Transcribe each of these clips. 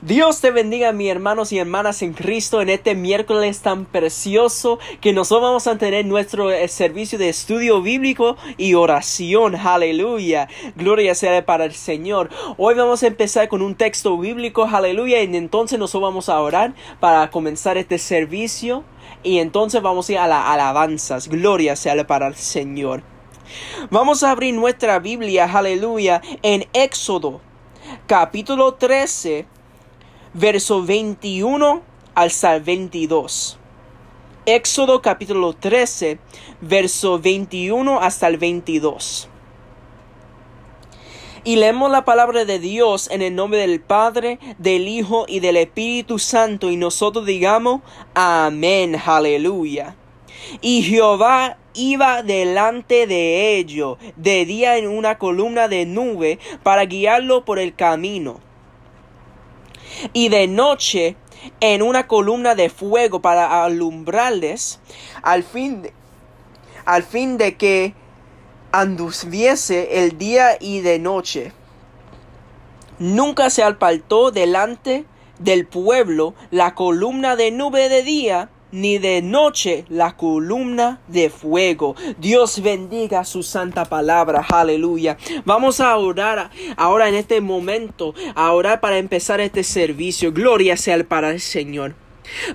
Dios te bendiga, mis hermanos y hermanas en Cristo, en este miércoles tan precioso que nosotros vamos a tener nuestro eh, servicio de estudio bíblico y oración. Aleluya. Gloria sea para el Señor. Hoy vamos a empezar con un texto bíblico. Aleluya. Y entonces nosotros vamos a orar para comenzar este servicio. Y entonces vamos a ir a las alabanzas. Gloria sea para el Señor. Vamos a abrir nuestra Biblia, aleluya, en Éxodo, capítulo 13 verso 21 al 22. Éxodo capítulo 13, verso 21 hasta el 22. Y leemos la palabra de Dios en el nombre del Padre, del Hijo y del Espíritu Santo, y nosotros digamos, Amén, aleluya. Y Jehová iba delante de ellos de día en una columna de nube para guiarlo por el camino y de noche en una columna de fuego para alumbrarles al fin de, al fin de que anduviese el día y de noche. Nunca se apartó delante del pueblo la columna de nube de día ni de noche la columna de fuego. Dios bendiga su santa palabra. Aleluya. Vamos a orar ahora en este momento, a orar para empezar este servicio. Gloria sea para el Señor.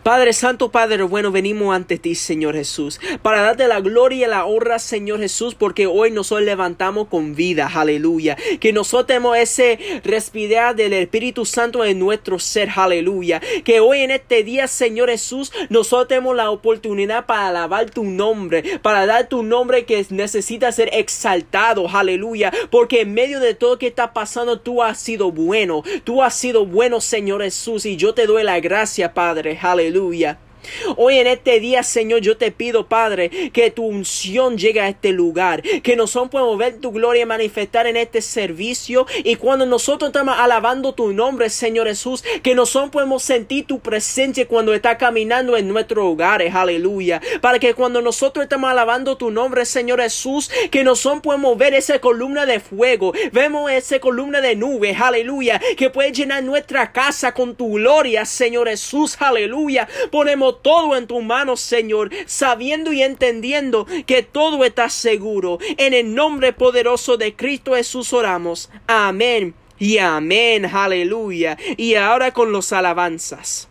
Padre Santo, Padre bueno, venimos ante ti, Señor Jesús, para darte la gloria y la honra, Señor Jesús, porque hoy nosotros levantamos con vida, aleluya. Que nosotros tenemos ese respirar del Espíritu Santo en nuestro ser, aleluya. Que hoy en este día, Señor Jesús, nosotros tenemos la oportunidad para alabar tu nombre, para dar tu nombre que necesita ser exaltado, aleluya. Porque en medio de todo que está pasando, tú has sido bueno, tú has sido bueno, Señor Jesús, y yo te doy la gracia, Padre. Aleluya. Hoy en este día, Señor, yo te pido, Padre, que tu unción llegue a este lugar, que nosotros podemos ver tu gloria manifestar en este servicio. Y cuando nosotros estamos alabando tu nombre, Señor Jesús, que nosotros podemos sentir tu presencia cuando está caminando en nuestros hogares, aleluya, para que cuando nosotros estamos alabando tu nombre, Señor Jesús, que nosotros podemos ver esa columna de fuego, vemos esa columna de nubes, aleluya, que puede llenar nuestra casa con tu gloria, Señor Jesús, aleluya, ponemos todo en tu mano, Señor, sabiendo y entendiendo que todo está seguro. En el nombre poderoso de Cristo Jesús oramos. Amén. Y amén, aleluya. Y ahora con los alabanzas.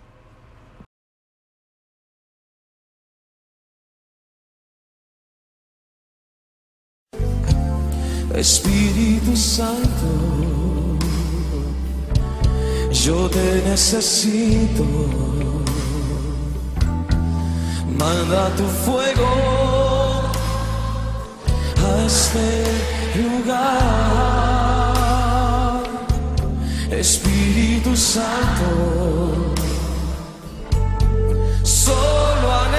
Espíritu Santo, yo te necesito manda tu fuego a este lugar, Espíritu Santo. Solo anhelo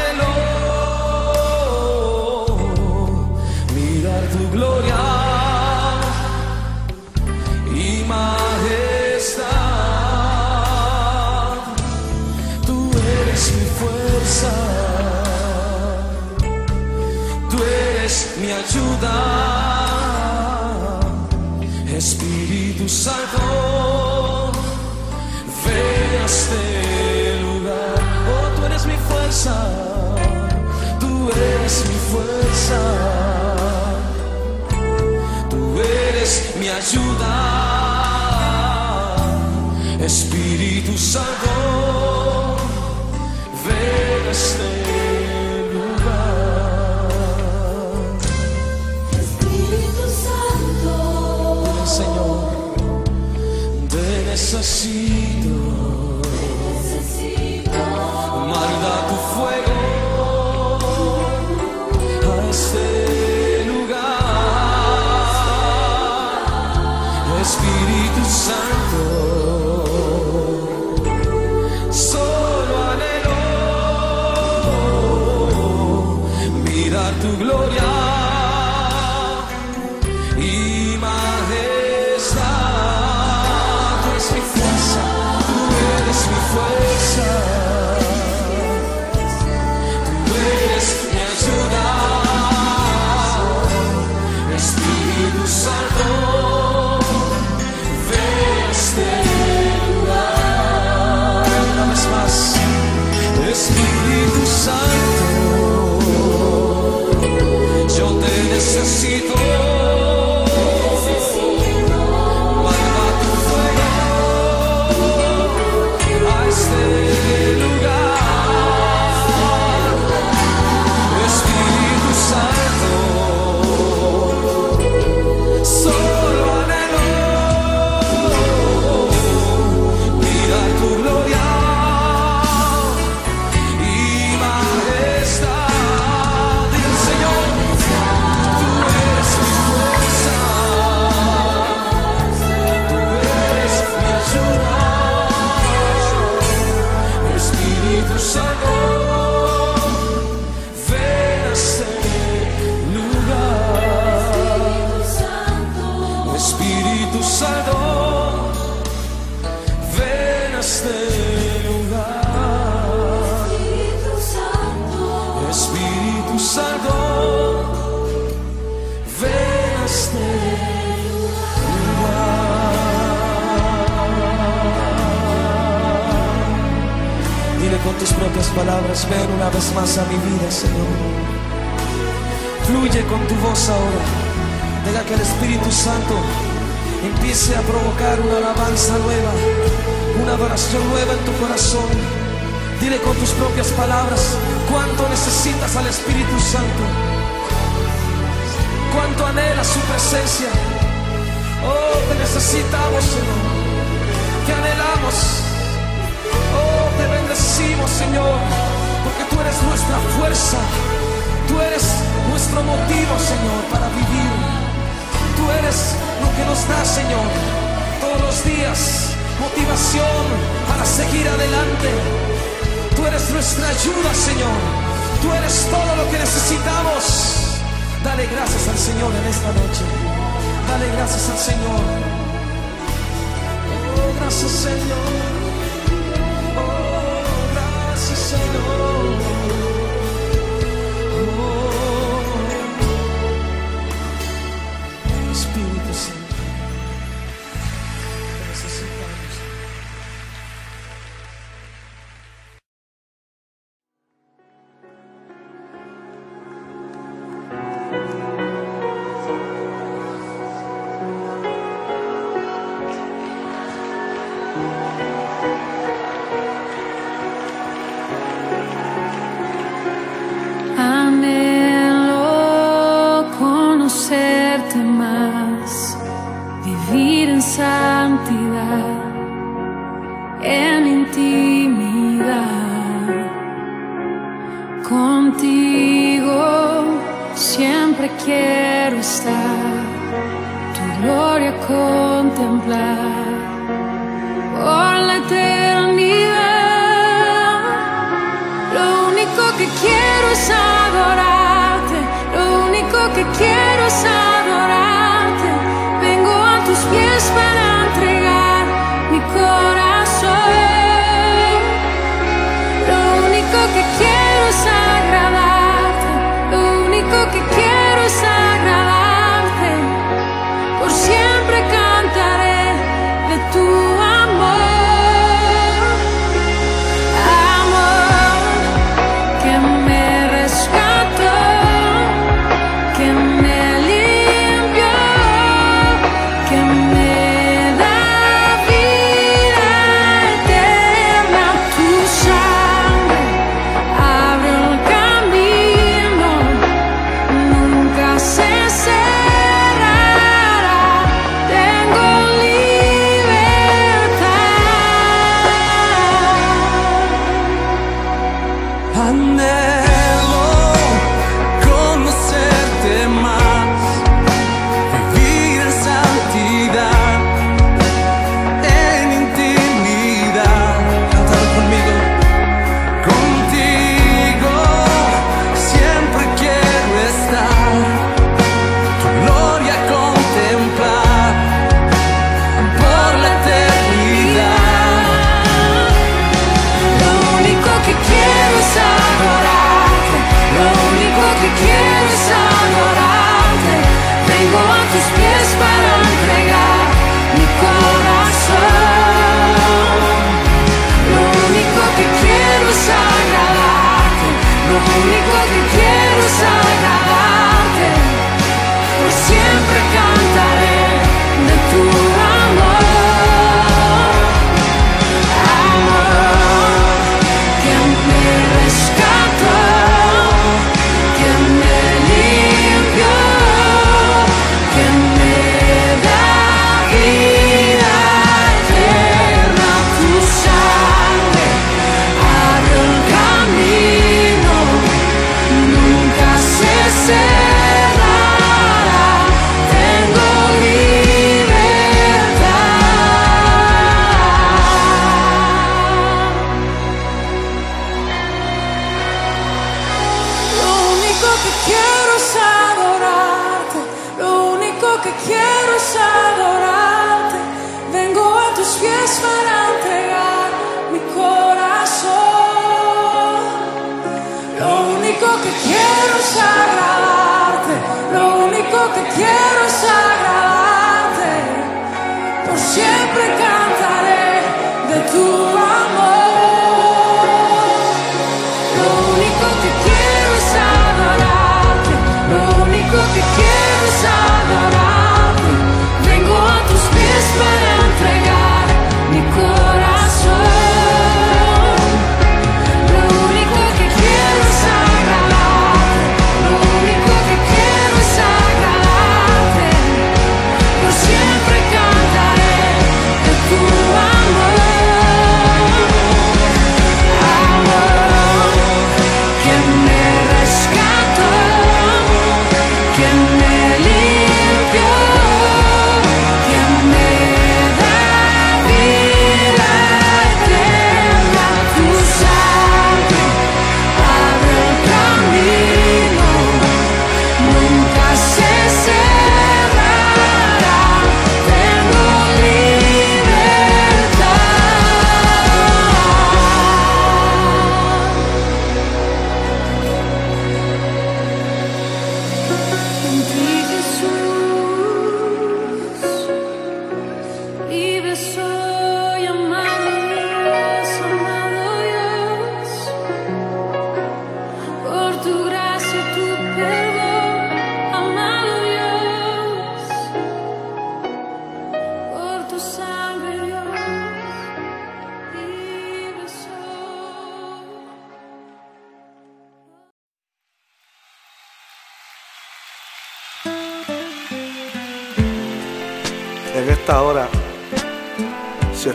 mi ayuda, Espíritu Santo, ven a este lugar. Oh, tú eres mi fuerza, tú eres mi fuerza, tú eres mi ayuda, Espíritu Santo, necesito, manda tu fuego a este lugar, Espíritu Santo. Solo anhelo mirar tu gloria.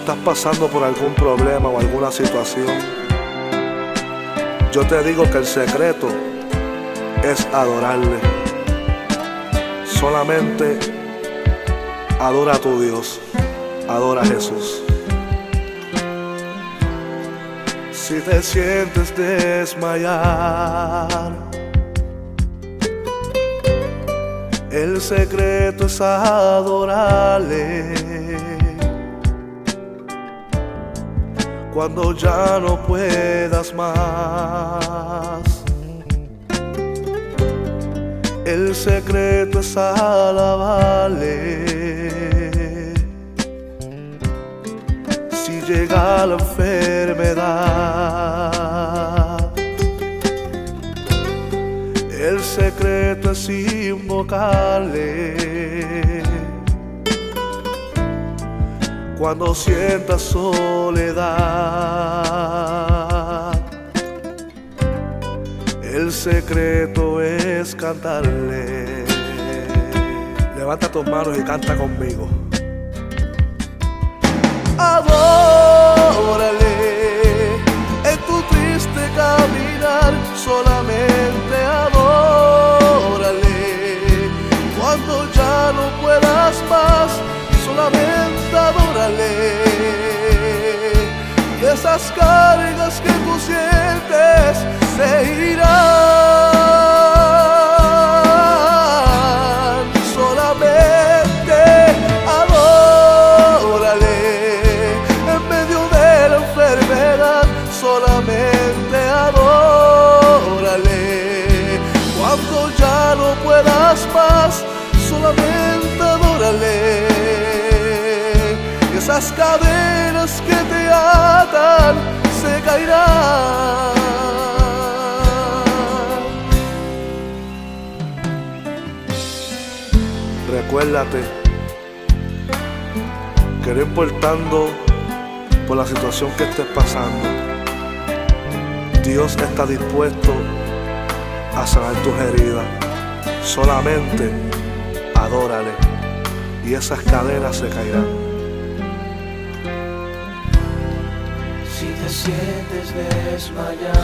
Estás pasando por algún problema o alguna situación, yo te digo que el secreto es adorarle. Solamente adora a tu Dios, adora a Jesús. Si te sientes desmayar, El secreto es adorarle. Cuando ya no puedas más. El secreto es alabarle. Si llega la enfermedad. El secreto es invocarle. Cuando sientas soledad, el secreto es cantarle. Levanta tus manos y canta conmigo. Adórale en tu triste caminar, solamente adórale. Cuando ya no puedas más, solamente adórale. Y esas cargas que tú sientes se irán. Esas cadenas que te atan se caerán. Recuérdate que no importando por la situación que estés pasando, Dios está dispuesto a sanar tus heridas. Solamente adórale y esas cadenas se caerán. Sientes desmayar,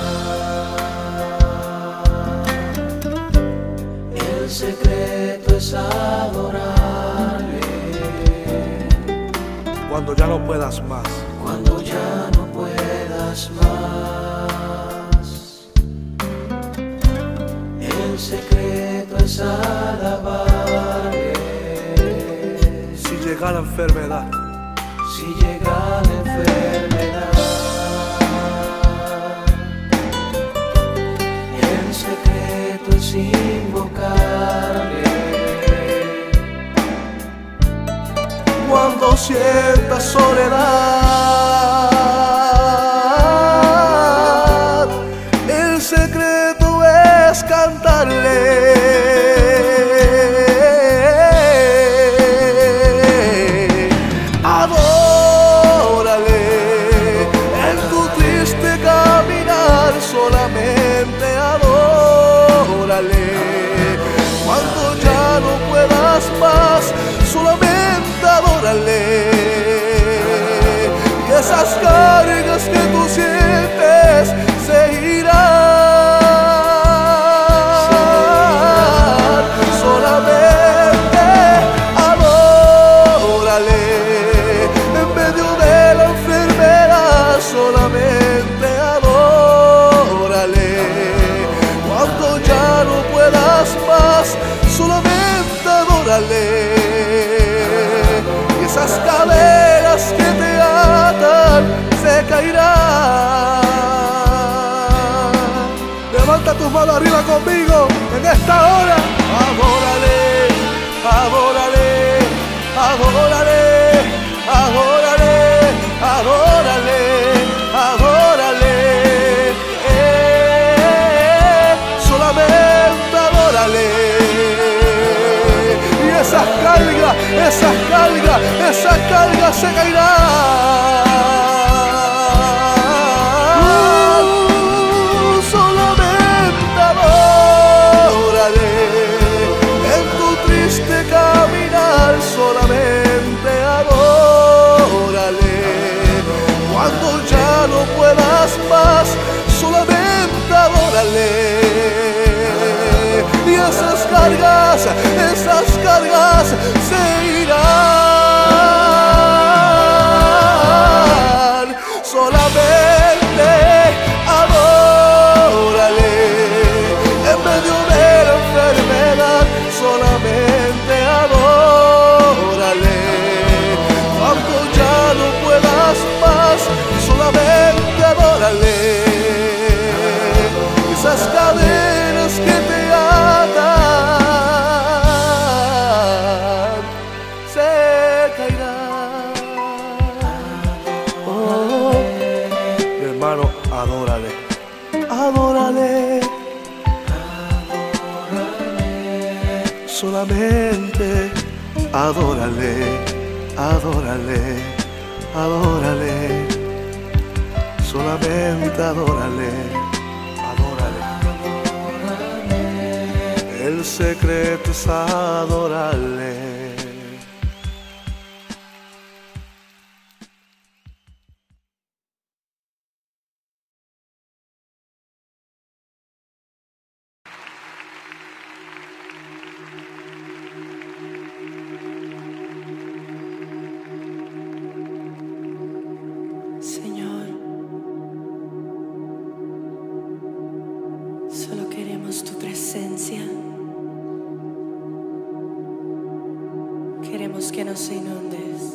el secreto es adorarle. Cuando ya no puedas más, Cuando ya no puedas más, el secreto es alabarle. si llega la enfermedad, Si llega la enfermedad, sienta soledad. Puedas más. Solamente adórale y esas cadenas que te atan se caerán. Levanta tus manos arriba conmigo en esta hora. Adórale, adórale, adórale, adórale, cargas, esas cargas, esas cargas se caerán. Solamente adórale en tu triste caminar. Solamente adórale cuando ya no puedas más. Solamente adórale y esas cargas, esas cargas se adórale, adórale, adórale, solamente adórale, adórale. El secreto es adorarle. Solo queremos tu presencia. Queremos que nos inundes.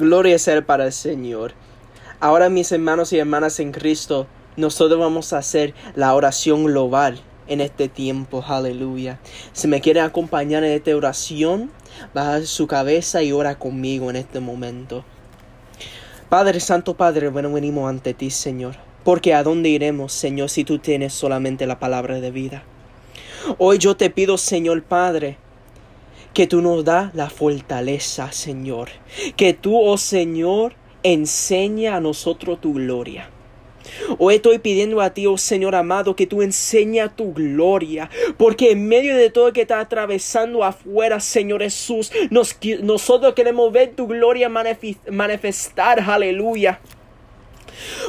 Gloria sea para el Señor. Ahora mis hermanos y hermanas en Cristo, nosotros vamos a hacer la oración global en este tiempo. Aleluya. Si me quieren acompañar en esta oración, baja su cabeza y ora conmigo en este momento. Padre Santo, Padre, bueno, venimos ante ti, Señor. Porque a dónde iremos, Señor, si tú tienes solamente la palabra de vida. Hoy yo te pido, Señor Padre, que tú nos das la fortaleza, Señor. Que tú, oh Señor, enseña a nosotros tu gloria. Hoy estoy pidiendo a ti, oh Señor amado, que tú enseña tu gloria, porque en medio de todo que está atravesando afuera, Señor Jesús, nos, nosotros queremos ver tu gloria manifestar, aleluya.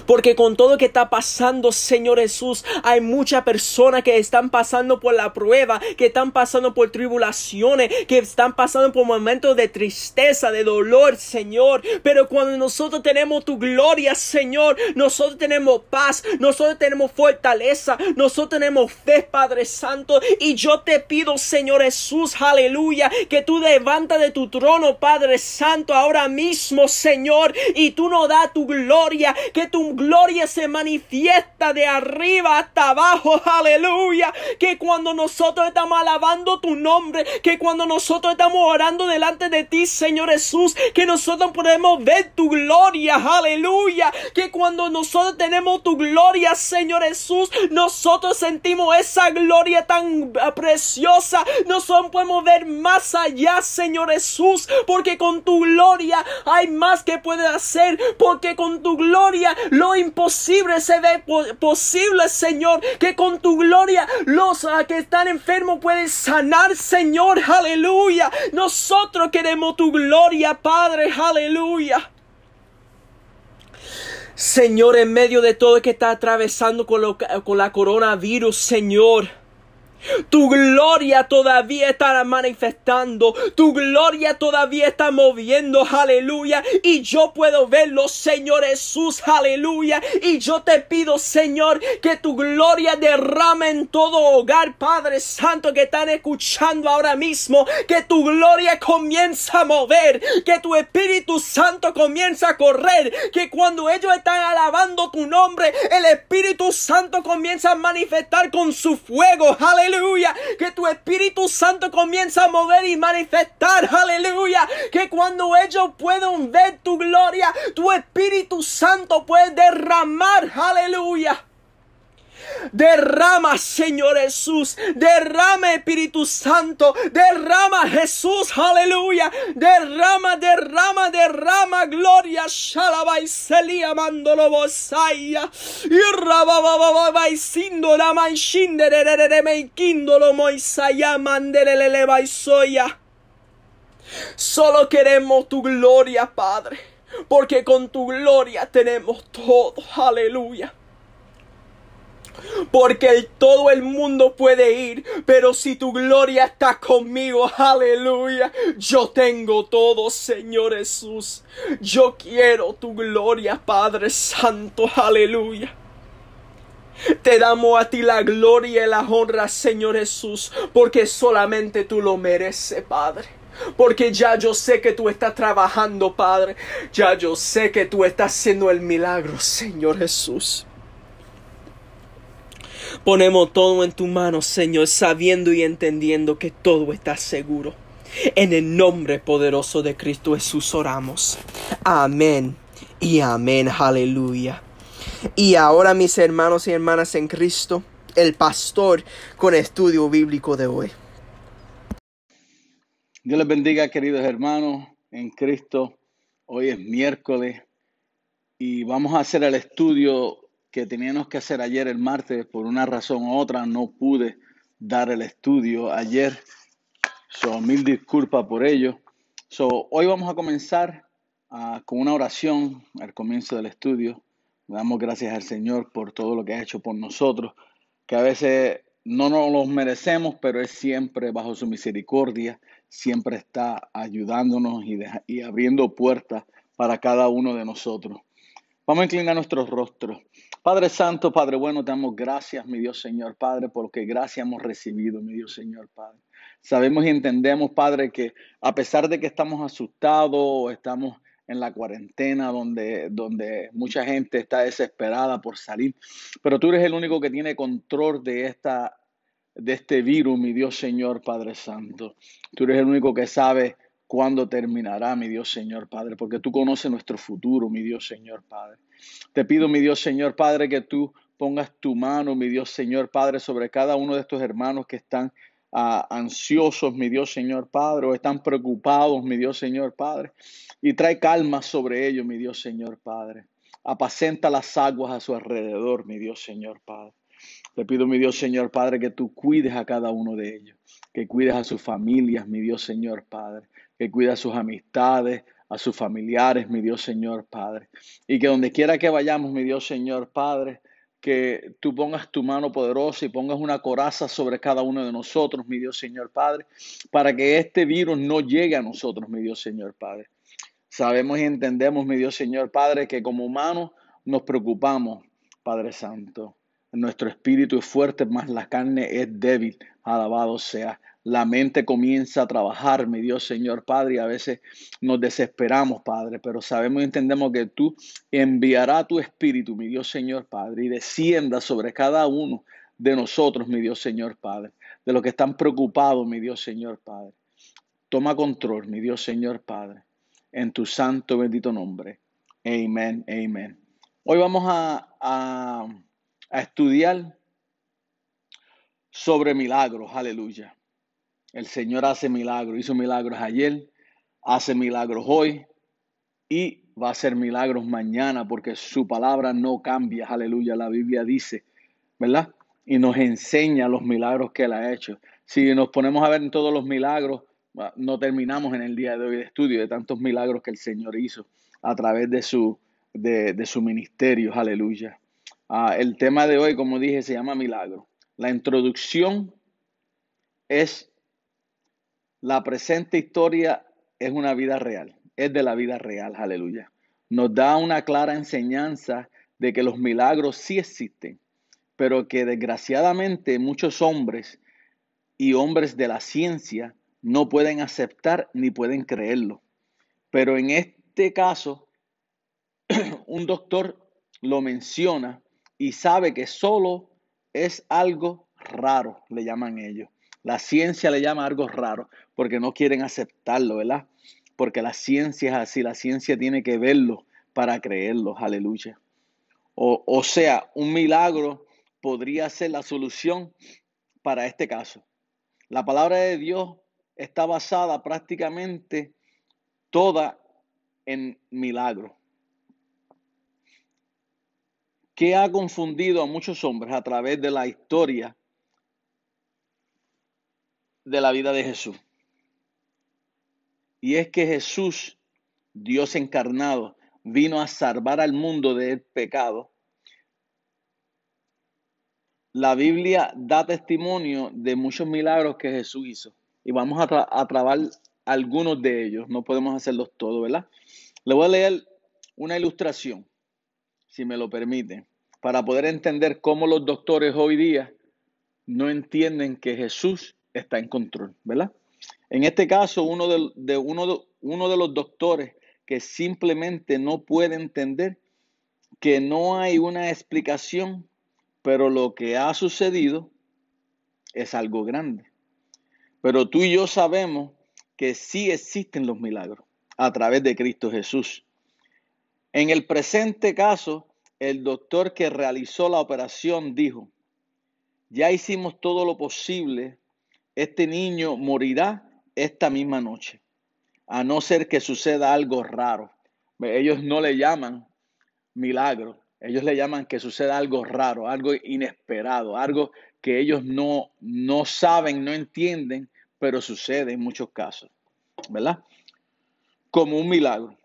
Porque con todo lo que está pasando, Señor Jesús, hay muchas personas que están pasando por la prueba, que están pasando por tribulaciones, que están pasando por momentos de tristeza, de dolor, Señor. Pero cuando nosotros tenemos tu gloria, Señor, nosotros tenemos paz, nosotros tenemos fortaleza, nosotros tenemos fe, Padre Santo. Y yo te pido, Señor Jesús, aleluya, que tú levantas de tu trono, Padre Santo, ahora mismo, Señor, y tú nos das tu gloria, tu gloria se manifiesta de arriba hasta abajo, aleluya, que cuando nosotros estamos alabando tu nombre, que cuando nosotros estamos orando delante de ti, Señor Jesús, que nosotros podemos ver tu gloria, aleluya, que cuando nosotros tenemos tu gloria, Señor Jesús, nosotros sentimos esa gloria tan eh, preciosa, nosotros podemos ver más allá, Señor Jesús, porque con tu gloria hay más que puedes hacer, porque con tu gloria lo imposible se ve po- posible, Señor, que con tu gloria los ah, que están enfermos pueden sanar, Señor, aleluya. Nosotros queremos tu gloria, Padre, aleluya. Señor, en medio de todo lo que está atravesando con, lo- con la coronavirus, Señor. Tu gloria todavía está manifestando. Tu gloria todavía está moviendo. Aleluya. Y yo puedo verlo, Señor Jesús. Aleluya. Y yo te pido, Señor, que tu gloria derrame en todo hogar, Padre Santo, que están escuchando ahora mismo. Que tu gloria comienza a mover. Que tu Espíritu Santo comienza a correr. Que cuando ellos están alabando tu nombre, el Espíritu Santo comienza a manifestar con su fuego. Aleluya. Que tu Espíritu Santo comienza a mover y manifestar. Aleluya. Que cuando ellos puedan ver tu gloria, tu Espíritu Santo puede derramar. Aleluya. Derrama, Señor Jesús. Derrama, Espíritu Santo. Derrama, Jesús. Aleluya. Derrama, derrama, derrama. Gloria. Shalabai Selia Mandolo Bosaya. Y rabababa y sindo la manshinde de de de de meikindolo moisaya mandelele baisoya. Solo queremos tu gloria, Padre. Porque con tu gloria tenemos todo. Aleluya. Porque el- todo el mundo puede ir, pero si tu gloria está conmigo, aleluya, yo tengo todo, Señor Jesús. Yo quiero tu gloria, Padre Santo, aleluya. Te damos a ti la gloria y la honra, Señor Jesús, porque solamente tú lo mereces, Padre. Porque ya yo sé que tú estás trabajando, Padre. Ya yo sé que tú estás haciendo el milagro, Señor Jesús. Ponemos todo en tu mano, Señor, sabiendo y entendiendo que todo está seguro. En el nombre poderoso de Cristo Jesús oramos. Amén y amén. Aleluya. Y ahora, mis hermanos y hermanas en Cristo, el pastor con estudio bíblico de hoy. Dios les bendiga, queridos hermanos en Cristo. Hoy es miércoles y vamos a hacer el estudio que teníamos que hacer ayer el martes. Por una razón u otra no pude dar el estudio ayer. So, mil disculpas por ello. So, hoy vamos a comenzar ah, con una oración al comienzo del estudio. Damos gracias al Señor por todo lo que ha hecho por nosotros, que a veces no nos los merecemos, pero es siempre bajo su misericordia, siempre está ayudándonos y, deja- y abriendo puertas para cada uno de nosotros. Vamos a inclinar nuestros rostros. Padre Santo, Padre bueno, te damos gracias, mi Dios Señor Padre, porque gracias hemos recibido, mi Dios Señor Padre. Sabemos y entendemos, Padre, que a pesar de que estamos asustados o estamos en la cuarentena donde, donde mucha gente está desesperada por salir, pero tú eres el único que tiene control de esta de este virus, mi Dios Señor Padre Santo. Tú eres el único que sabe cuándo terminará, mi Dios Señor Padre, porque tú conoces nuestro futuro, mi Dios Señor Padre. Te pido, mi Dios Señor Padre, que tú pongas tu mano, mi Dios Señor Padre, sobre cada uno de estos hermanos que están ah, ansiosos, mi Dios Señor Padre, o están preocupados, mi Dios Señor Padre, y trae calma sobre ellos, mi Dios Señor Padre. Apacenta las aguas a su alrededor, mi Dios Señor Padre. Te pido, mi Dios Señor Padre, que tú cuides a cada uno de ellos, que cuides a sus familias, mi Dios Señor Padre, que cuides a sus amistades, a sus familiares, mi Dios Señor Padre, y que donde quiera que vayamos, mi Dios Señor Padre, que tú pongas tu mano poderosa y pongas una coraza sobre cada uno de nosotros, mi Dios Señor Padre, para que este virus no llegue a nosotros, mi Dios Señor Padre. Sabemos y entendemos, mi Dios Señor Padre, que como humanos nos preocupamos, Padre Santo. Nuestro espíritu es fuerte, más la carne es débil. Alabado sea. La mente comienza a trabajar, mi Dios Señor Padre, y a veces nos desesperamos, Padre, pero sabemos y entendemos que tú enviarás tu espíritu, mi Dios Señor Padre, y descienda sobre cada uno de nosotros, mi Dios Señor Padre, de los que están preocupados, mi Dios Señor Padre. Toma control, mi Dios Señor Padre, en tu santo bendito nombre. Amén, amén. Hoy vamos a, a, a estudiar sobre milagros, aleluya. El Señor hace milagros, hizo milagros ayer, hace milagros hoy y va a hacer milagros mañana porque su palabra no cambia, aleluya. La Biblia dice, ¿verdad? Y nos enseña los milagros que Él ha hecho. Si nos ponemos a ver en todos los milagros, ah, no terminamos en el día de hoy de estudio de tantos milagros que el Señor hizo a través de su, de, de su ministerio, aleluya. Ah, el tema de hoy, como dije, se llama milagro. La introducción es la presente historia es una vida real, es de la vida real, aleluya. Nos da una clara enseñanza de que los milagros sí existen, pero que desgraciadamente muchos hombres y hombres de la ciencia no pueden aceptar ni pueden creerlo. Pero en este caso, un doctor lo menciona y sabe que solo es algo raro, le llaman ellos. La ciencia le llama algo raro porque no quieren aceptarlo, ¿verdad? Porque la ciencia es así, la ciencia tiene que verlo para creerlo, aleluya. O, o sea, un milagro podría ser la solución para este caso. La palabra de Dios está basada prácticamente toda en milagros. ¿Qué ha confundido a muchos hombres a través de la historia de la vida de Jesús? Y es que Jesús, Dios encarnado, vino a salvar al mundo del pecado la Biblia da testimonio de muchos milagros que Jesús hizo. Y vamos a, a trabar algunos de ellos. No podemos hacerlos todos, ¿verdad? Le voy a leer una ilustración, si me lo permite, para poder entender cómo los doctores hoy día no entienden que Jesús está en control, ¿verdad? En este caso, uno de, uno, uno de los doctores que simplemente no puede entender que no hay una explicación, pero lo que ha sucedido es algo grande. Pero tú y yo sabemos que sí existen los milagros a través de Cristo Jesús. En el presente caso, el doctor que realizó la operación dijo, ya hicimos todo lo posible, este niño morirá esta misma noche, a no ser que suceda algo raro. Ellos no le llaman milagro, ellos le llaman que suceda algo raro, algo inesperado, algo que ellos no, no saben, no entienden, pero sucede en muchos casos, ¿verdad? Como un milagro.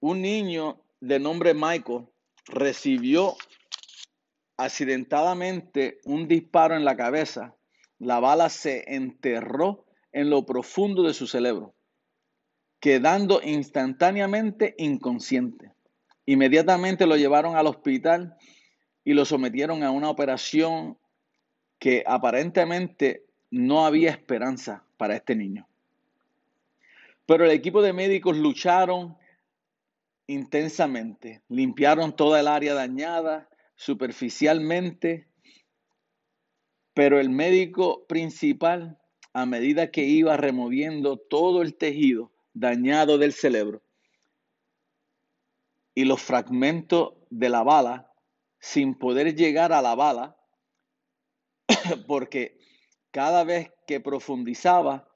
Un niño de nombre Michael recibió accidentadamente un disparo en la cabeza. La bala se enterró en lo profundo de su cerebro, quedando instantáneamente inconsciente. Inmediatamente lo llevaron al hospital y lo sometieron a una operación que aparentemente no había esperanza para este niño. Pero el equipo de médicos lucharon intensamente, limpiaron toda el área dañada superficialmente, pero el médico principal, a medida que iba removiendo todo el tejido dañado del cerebro y los fragmentos de la bala, sin poder llegar a la bala, porque cada vez que profundizaba,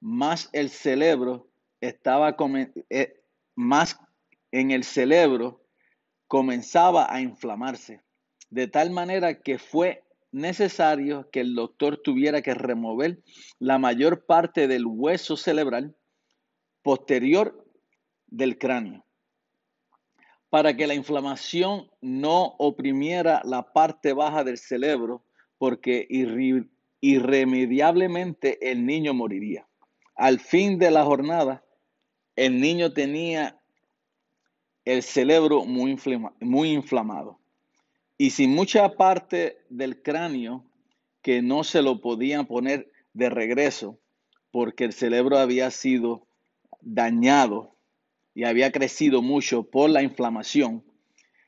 más el cerebro estaba eh, más en el cerebro comenzaba a inflamarse, de tal manera que fue necesario que el doctor tuviera que remover la mayor parte del hueso cerebral posterior del cráneo para que la inflamación no oprimiera la parte baja del cerebro, porque irremediablemente el niño moriría. Al fin de la jornada, el niño tenía el cerebro muy inflamado y sin mucha parte del cráneo que no se lo podían poner de regreso porque el cerebro había sido dañado y había crecido mucho por la inflamación.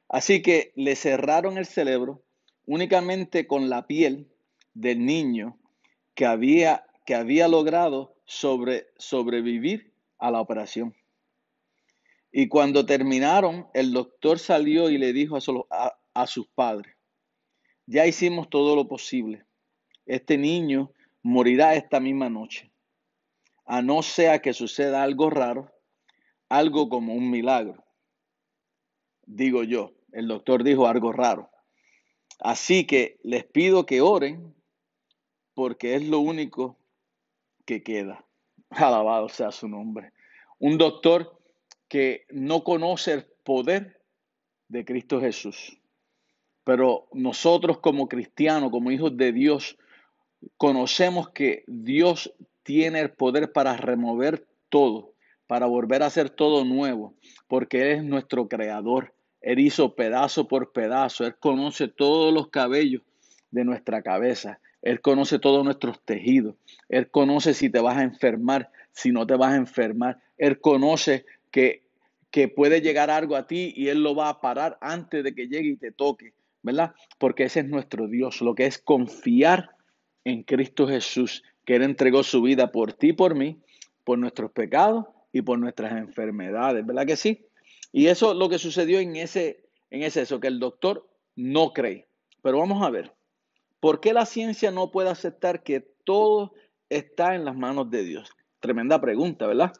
Así que le cerraron el cerebro únicamente con la piel del niño que había, que había logrado sobre, sobrevivir a la operación. Y cuando terminaron, el doctor salió y le dijo a, su- a sus padres, ya hicimos todo lo posible. Este niño morirá esta misma noche, a no sea que suceda algo raro, algo como un milagro. Digo yo, el doctor dijo algo raro. Así que les pido que oren porque es lo único que queda. Alabado sea su nombre. Un doctor que no conoce el poder de Cristo Jesús. Pero nosotros como cristianos, como hijos de Dios, conocemos que Dios tiene el poder para remover todo, para volver a hacer todo nuevo, porque Él es nuestro creador. Él hizo pedazo por pedazo. Él conoce todos los cabellos de nuestra cabeza. Él conoce todos nuestros tejidos. Él conoce si te vas a enfermar, si no te vas a enfermar. Él conoce que, que puede llegar algo a ti y Él lo va a parar antes de que llegue y te toque, ¿verdad? Porque ese es nuestro Dios. Lo que es confiar en Cristo Jesús, que Él entregó su vida por ti por mí, por nuestros pecados y por nuestras enfermedades, ¿verdad que sí? Y eso es lo que sucedió en ese, en ese eso, que el doctor no cree. Pero vamos a ver, ¿por qué la ciencia no puede aceptar que todo está en las manos de Dios? Tremenda pregunta, ¿verdad?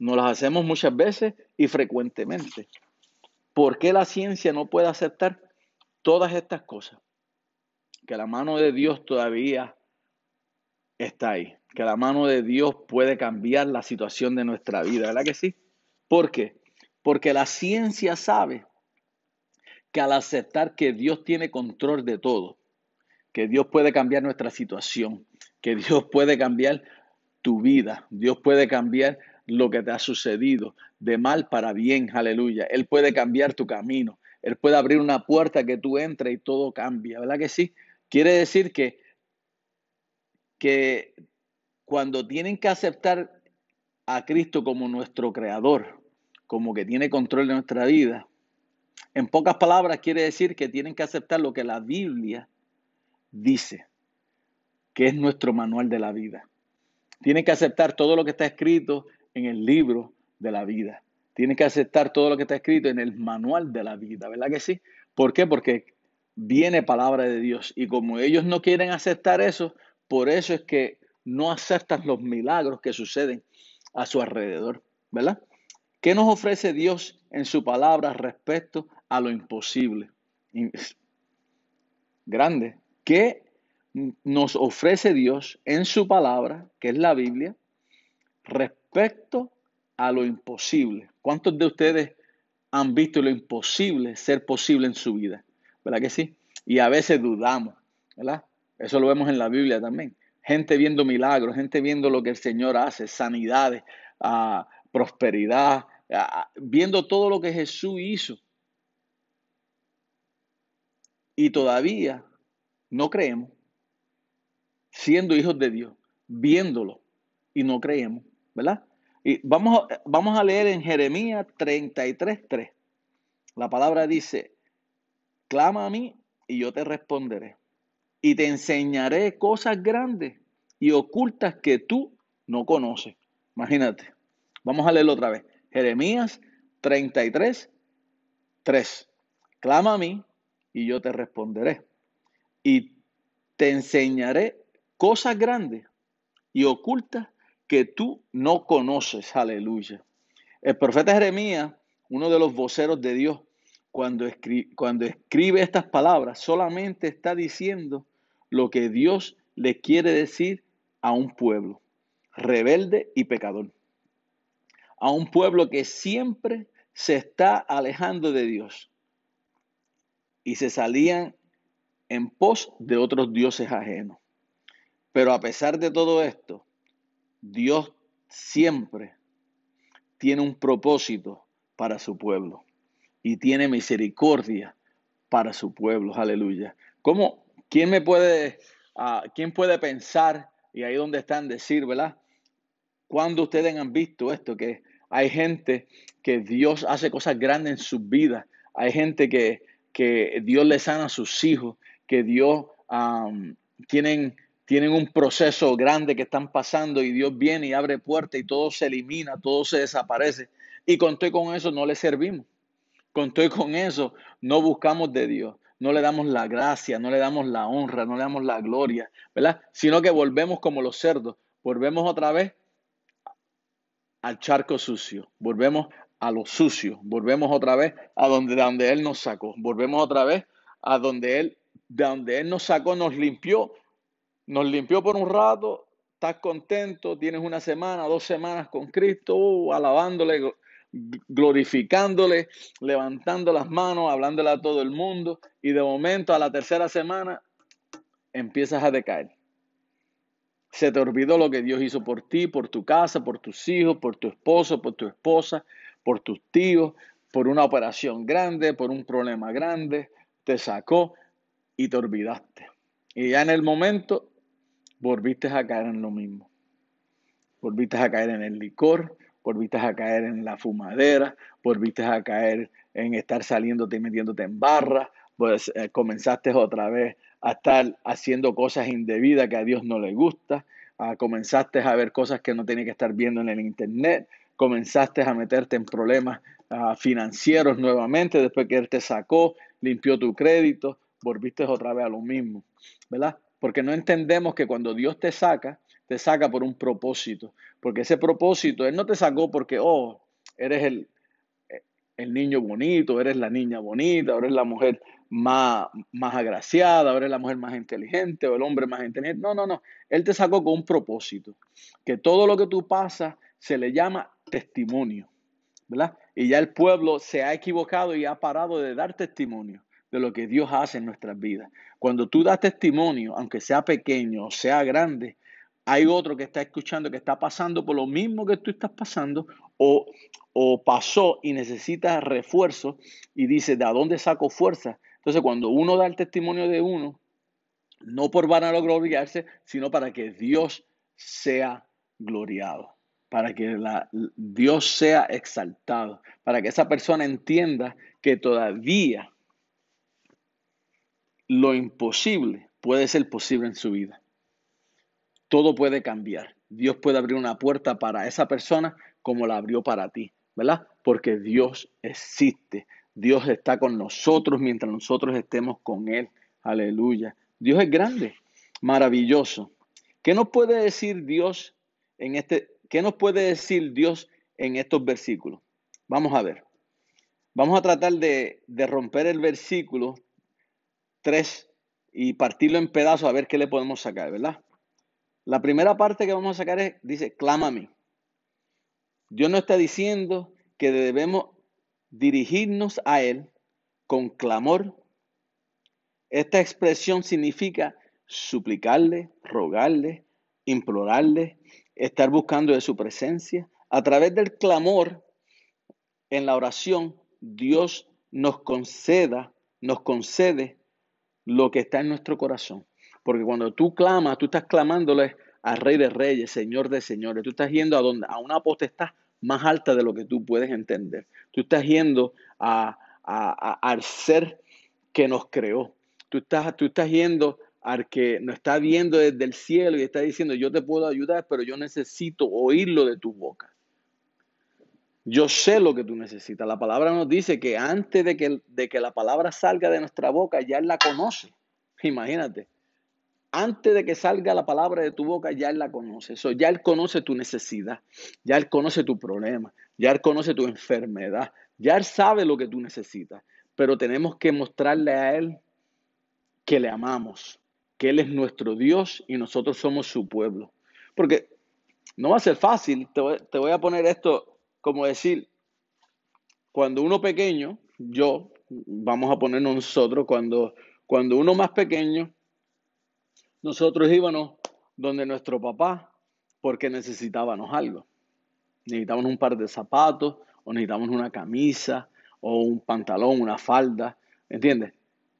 Nos las hacemos muchas veces y frecuentemente. ¿Por qué la ciencia no puede aceptar todas estas cosas? Que la mano de Dios todavía está ahí. Que la mano de Dios puede cambiar la situación de nuestra vida, ¿verdad que sí? ¿Por qué? Porque la ciencia sabe que al aceptar que Dios tiene control de todo, que Dios puede cambiar nuestra situación, que Dios puede cambiar tu vida, Dios puede cambiar lo que te ha sucedido de mal para bien, aleluya. Él puede cambiar tu camino, Él puede abrir una puerta que tú entres y todo cambia, ¿verdad que sí? Quiere decir que, que cuando tienen que aceptar a Cristo como nuestro creador, como que tiene control de nuestra vida, en pocas palabras quiere decir que tienen que aceptar lo que la Biblia dice, que es nuestro manual de la vida. Tienen que aceptar todo lo que está escrito en el libro de la vida. Tienen que aceptar todo lo que está escrito en el manual de la vida, ¿verdad que sí? ¿Por qué? Porque viene palabra de Dios y como ellos no quieren aceptar eso, por eso es que no aceptan los milagros que suceden a su alrededor, ¿verdad? ¿Qué nos ofrece Dios en su palabra respecto a lo imposible? Grande. ¿Qué nos ofrece Dios en su palabra, que es la Biblia, respecto a lo imposible? ¿Cuántos de ustedes han visto lo imposible ser posible en su vida? ¿Verdad que sí? Y a veces dudamos, ¿verdad? Eso lo vemos en la Biblia también. Gente viendo milagros, gente viendo lo que el Señor hace, sanidades, uh, prosperidad, viendo todo lo que Jesús hizo. Y todavía no creemos, siendo hijos de Dios, viéndolo y no creemos, ¿verdad? Y vamos vamos a leer en Jeremías 33:3. La palabra dice, clama a mí y yo te responderé. Y te enseñaré cosas grandes y ocultas que tú no conoces. Imagínate. Vamos a leerlo otra vez. Jeremías 33, 3. Clama a mí y yo te responderé. Y te enseñaré cosas grandes y ocultas que tú no conoces. Aleluya. El profeta Jeremías, uno de los voceros de Dios, cuando, cuando escribe estas palabras, solamente está diciendo lo que Dios le quiere decir a un pueblo rebelde y pecador a un pueblo que siempre se está alejando de Dios y se salían en pos de otros dioses ajenos. Pero a pesar de todo esto, Dios siempre tiene un propósito para su pueblo y tiene misericordia para su pueblo. Aleluya. ¿Cómo? ¿Quién me puede, uh, quién puede pensar, y ahí donde están, decir, ¿verdad? Cuando ustedes han visto esto, que hay gente que Dios hace cosas grandes en sus vidas. Hay gente que, que Dios le sana a sus hijos, que Dios tienen, tienen un proceso grande que están pasando y Dios viene y abre puertas y todo se elimina, todo se desaparece. Y con todo con eso no le servimos. Con todo con eso no buscamos de Dios. No le damos la gracia, no le damos la honra, no le damos la gloria, ¿verdad? Sino que volvemos como los cerdos. Volvemos otra vez al charco sucio, volvemos a lo sucio, volvemos otra vez a donde, donde Él nos sacó, volvemos otra vez a donde Él, de donde Él nos sacó, nos limpió, nos limpió por un rato, estás contento, tienes una semana, dos semanas con Cristo, uh, alabándole, glorificándole, levantando las manos, hablándole a todo el mundo, y de momento a la tercera semana empiezas a decaer. Se te olvidó lo que Dios hizo por ti, por tu casa, por tus hijos, por tu esposo, por tu esposa, por tus tíos, por una operación grande, por un problema grande. Te sacó y te olvidaste. Y ya en el momento volviste a caer en lo mismo. Volviste a caer en el licor, volviste a caer en la fumadera, volviste a caer en estar saliéndote y metiéndote en barra, pues eh, comenzaste otra vez a estar haciendo cosas indebidas que a Dios no le gusta, a, comenzaste a ver cosas que no tenía que estar viendo en el internet, comenzaste a meterte en problemas financieros nuevamente después que Él te sacó, limpió tu crédito, volviste otra vez a lo mismo, ¿verdad? Porque no entendemos que cuando Dios te saca, te saca por un propósito, porque ese propósito, Él no te sacó porque, oh, eres el, el niño bonito, eres la niña bonita, eres la mujer más, más agraciada, ahora es la mujer más inteligente o el hombre más inteligente. No, no, no. Él te sacó con un propósito. Que todo lo que tú pasas se le llama testimonio. ¿Verdad? Y ya el pueblo se ha equivocado y ha parado de dar testimonio. De lo que Dios hace en nuestras vidas. Cuando tú das testimonio, aunque sea pequeño o sea grande, hay otro que está escuchando que está pasando por lo mismo que tú estás pasando o, o pasó y necesita refuerzo y dice, ¿de dónde saco fuerza? Entonces, cuando uno da el testimonio de uno, no por van a gloriarse, sino para que Dios sea gloriado, para que la, Dios sea exaltado, para que esa persona entienda que todavía lo imposible puede ser posible en su vida. Todo puede cambiar. Dios puede abrir una puerta para esa persona como la abrió para ti, ¿verdad? Porque Dios existe. Dios está con nosotros mientras nosotros estemos con Él. Aleluya. Dios es grande, maravilloso. ¿Qué nos puede decir Dios en este qué nos puede decir Dios en estos versículos? Vamos a ver. Vamos a tratar de, de romper el versículo 3 y partirlo en pedazos a ver qué le podemos sacar, ¿verdad? La primera parte que vamos a sacar es, dice, mí. Dios no está diciendo que debemos dirigirnos a Él con clamor. Esta expresión significa suplicarle, rogarle, implorarle, estar buscando de su presencia. A través del clamor en la oración, Dios nos conceda, nos concede lo que está en nuestro corazón. Porque cuando tú clamas, tú estás clamándole al Rey de Reyes, Señor de Señores. Tú estás yendo a, donde, a una potestad más alta de lo que tú puedes entender. Tú estás yendo a, al ser que nos creó. Tú estás, tú estás yendo al que nos está viendo desde el cielo y está diciendo, yo te puedo ayudar, pero yo necesito oírlo de tu boca. Yo sé lo que tú necesitas. La palabra nos dice que antes de que, de que la palabra salga de nuestra boca, ya Él la conoce. Imagínate. Antes de que salga la palabra de tu boca, ya Él la conoce. Eso, ya Él conoce tu necesidad. Ya Él conoce tu problema. Ya Él conoce tu enfermedad. Ya Él sabe lo que tú necesitas. Pero tenemos que mostrarle a Él que le amamos. Que Él es nuestro Dios y nosotros somos su pueblo. Porque no va a ser fácil. Te voy a poner esto como decir, cuando uno pequeño, yo, vamos a ponernos nosotros, cuando, cuando uno más pequeño, nosotros íbamos donde nuestro papá porque necesitábamos algo. Necesitábamos un par de zapatos, o necesitábamos una camisa, o un pantalón, una falda, ¿entiendes?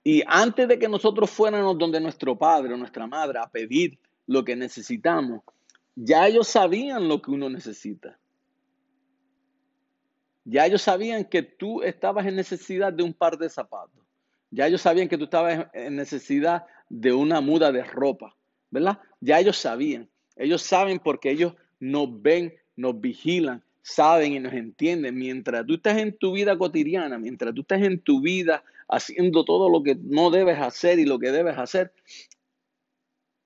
Y antes de que nosotros fuéramos donde nuestro padre o nuestra madre a pedir lo que necesitamos, ya ellos sabían lo que uno necesita. Ya ellos sabían que tú estabas en necesidad de un par de zapatos. Ya ellos sabían que tú estabas en necesidad de una muda de ropa, ¿verdad? Ya ellos sabían. Ellos saben porque ellos nos ven, nos vigilan, saben y nos entienden. Mientras tú estás en tu vida cotidiana, mientras tú estás en tu vida haciendo todo lo que no debes hacer y lo que debes hacer,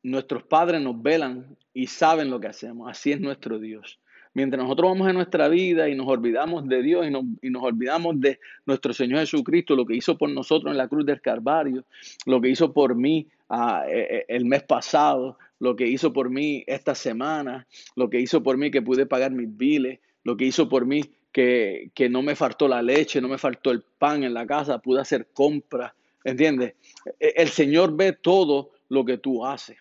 nuestros padres nos velan y saben lo que hacemos. Así es nuestro Dios. Mientras nosotros vamos en nuestra vida y nos olvidamos de Dios y nos, y nos, olvidamos de nuestro Señor Jesucristo, lo que hizo por nosotros en la cruz del Calvario, lo que hizo por mí uh, el mes pasado, lo que hizo por mí esta semana, lo que hizo por mí que pude pagar mis biles, lo que hizo por mí que, que no me faltó la leche, no me faltó el pan en la casa, pude hacer compras, ¿entiendes? E, el Señor ve todo lo que tú haces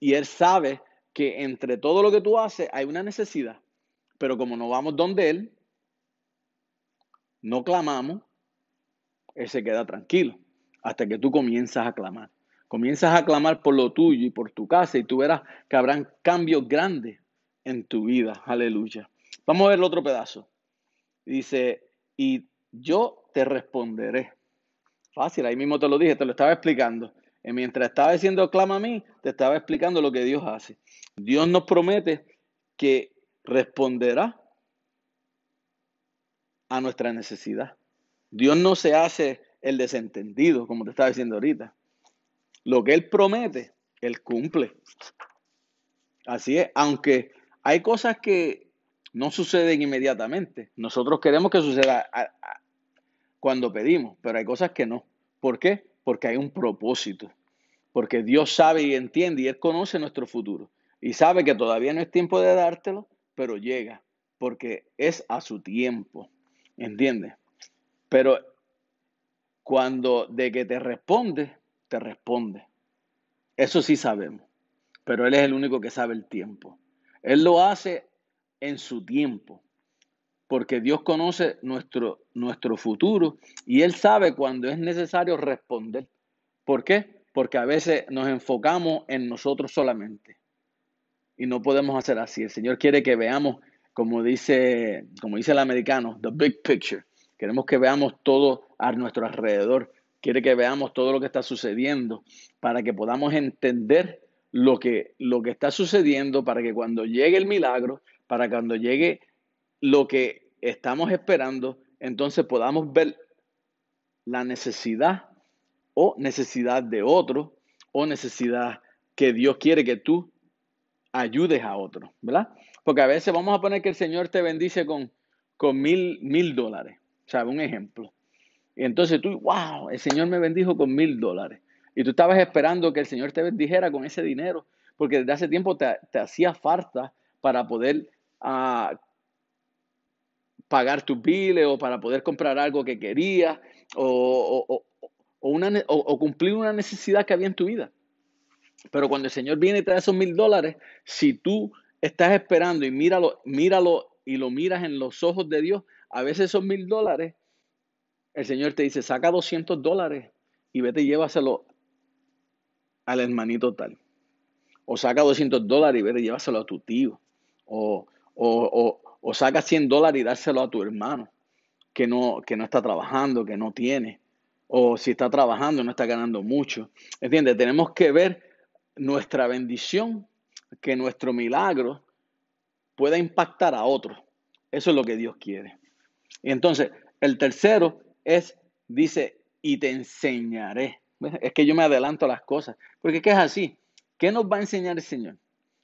y Él sabe que entre todo lo que tú haces hay una necesidad. Pero como no vamos donde Él, no clamamos, Él se queda tranquilo hasta que tú comienzas a clamar. Comienzas a clamar por lo tuyo y por tu casa y tú verás que habrán cambios grandes en tu vida. Aleluya. Vamos a ver el otro pedazo. Dice, y yo te responderé. Fácil, ahí mismo te lo dije, te lo estaba explicando. Y mientras estaba diciendo clama a mí, te estaba explicando lo que Dios hace. Dios nos promete que responderá a nuestra necesidad. Dios no se hace el desentendido, como te estaba diciendo ahorita. Lo que Él promete, Él cumple. Así es, aunque hay cosas que no suceden inmediatamente. Nosotros queremos que suceda cuando pedimos, pero hay cosas que no. ¿Por qué? Porque hay un propósito. Porque Dios sabe y entiende y Él conoce nuestro futuro. Y sabe que todavía no es tiempo de dártelo, pero llega, porque es a su tiempo, ¿entiendes? Pero cuando de que te responde, te responde. Eso sí sabemos, pero Él es el único que sabe el tiempo. Él lo hace en su tiempo, porque Dios conoce nuestro, nuestro futuro y Él sabe cuando es necesario responder. ¿Por qué? Porque a veces nos enfocamos en nosotros solamente y no podemos hacer así. El Señor quiere que veamos, como dice, como dice el americano, the big picture. Queremos que veamos todo a nuestro alrededor. Quiere que veamos todo lo que está sucediendo para que podamos entender lo que, lo que está sucediendo, para que cuando llegue el milagro, para cuando llegue lo que estamos esperando, entonces podamos ver la necesidad o necesidad de otro o necesidad que Dios quiere que tú ayudes a otro, ¿verdad? Porque a veces vamos a poner que el Señor te bendice con, con mil, mil dólares, ¿sabes? Un ejemplo. Y entonces tú, wow, el Señor me bendijo con mil dólares. Y tú estabas esperando que el Señor te bendijera con ese dinero, porque desde hace tiempo te, te hacía falta para poder ah, pagar tus biles o para poder comprar algo que querías o, o, o, o cumplir una necesidad que había en tu vida. Pero cuando el Señor viene y te da esos mil dólares, si tú estás esperando y míralo, míralo y lo miras en los ojos de Dios, a veces esos mil dólares, el Señor te dice, saca 200 dólares y vete y llévaselo al hermanito tal. O saca 200 dólares y vete y llévaselo a tu tío. O, o, o, saca 100 dólares y dárselo a tu hermano que no, que no está trabajando, que no tiene. O si está trabajando, no está ganando mucho. ¿Entiendes? Tenemos que ver nuestra bendición, que nuestro milagro pueda impactar a otros. Eso es lo que Dios quiere. Y entonces, el tercero es, dice, y te enseñaré. Es que yo me adelanto a las cosas, porque ¿qué es así? ¿Qué nos va a enseñar el Señor?